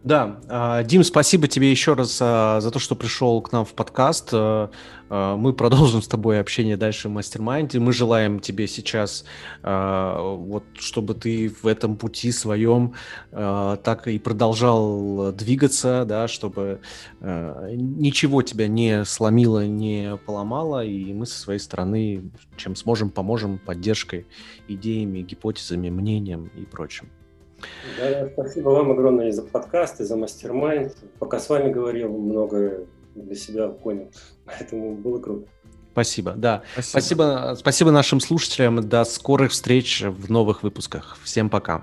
Да, а, Дим, спасибо тебе еще раз а, за то, что пришел к нам в подкаст. А, мы продолжим с тобой общение дальше в мастер-майнде. Мы желаем тебе сейчас, вот, чтобы ты в этом пути своем так и продолжал двигаться, да, чтобы ничего тебя не сломило, не поломало, и мы со своей стороны, чем сможем, поможем поддержкой, идеями, гипотезами, мнением и прочим. Да, спасибо вам огромное и за подкаст, и за мастер-майнд. Пока с вами говорил, много для себя понял. Поэтому было круто. Спасибо, да. Спасибо. спасибо. Спасибо нашим слушателям. До скорых встреч в новых выпусках. Всем пока.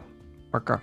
Пока.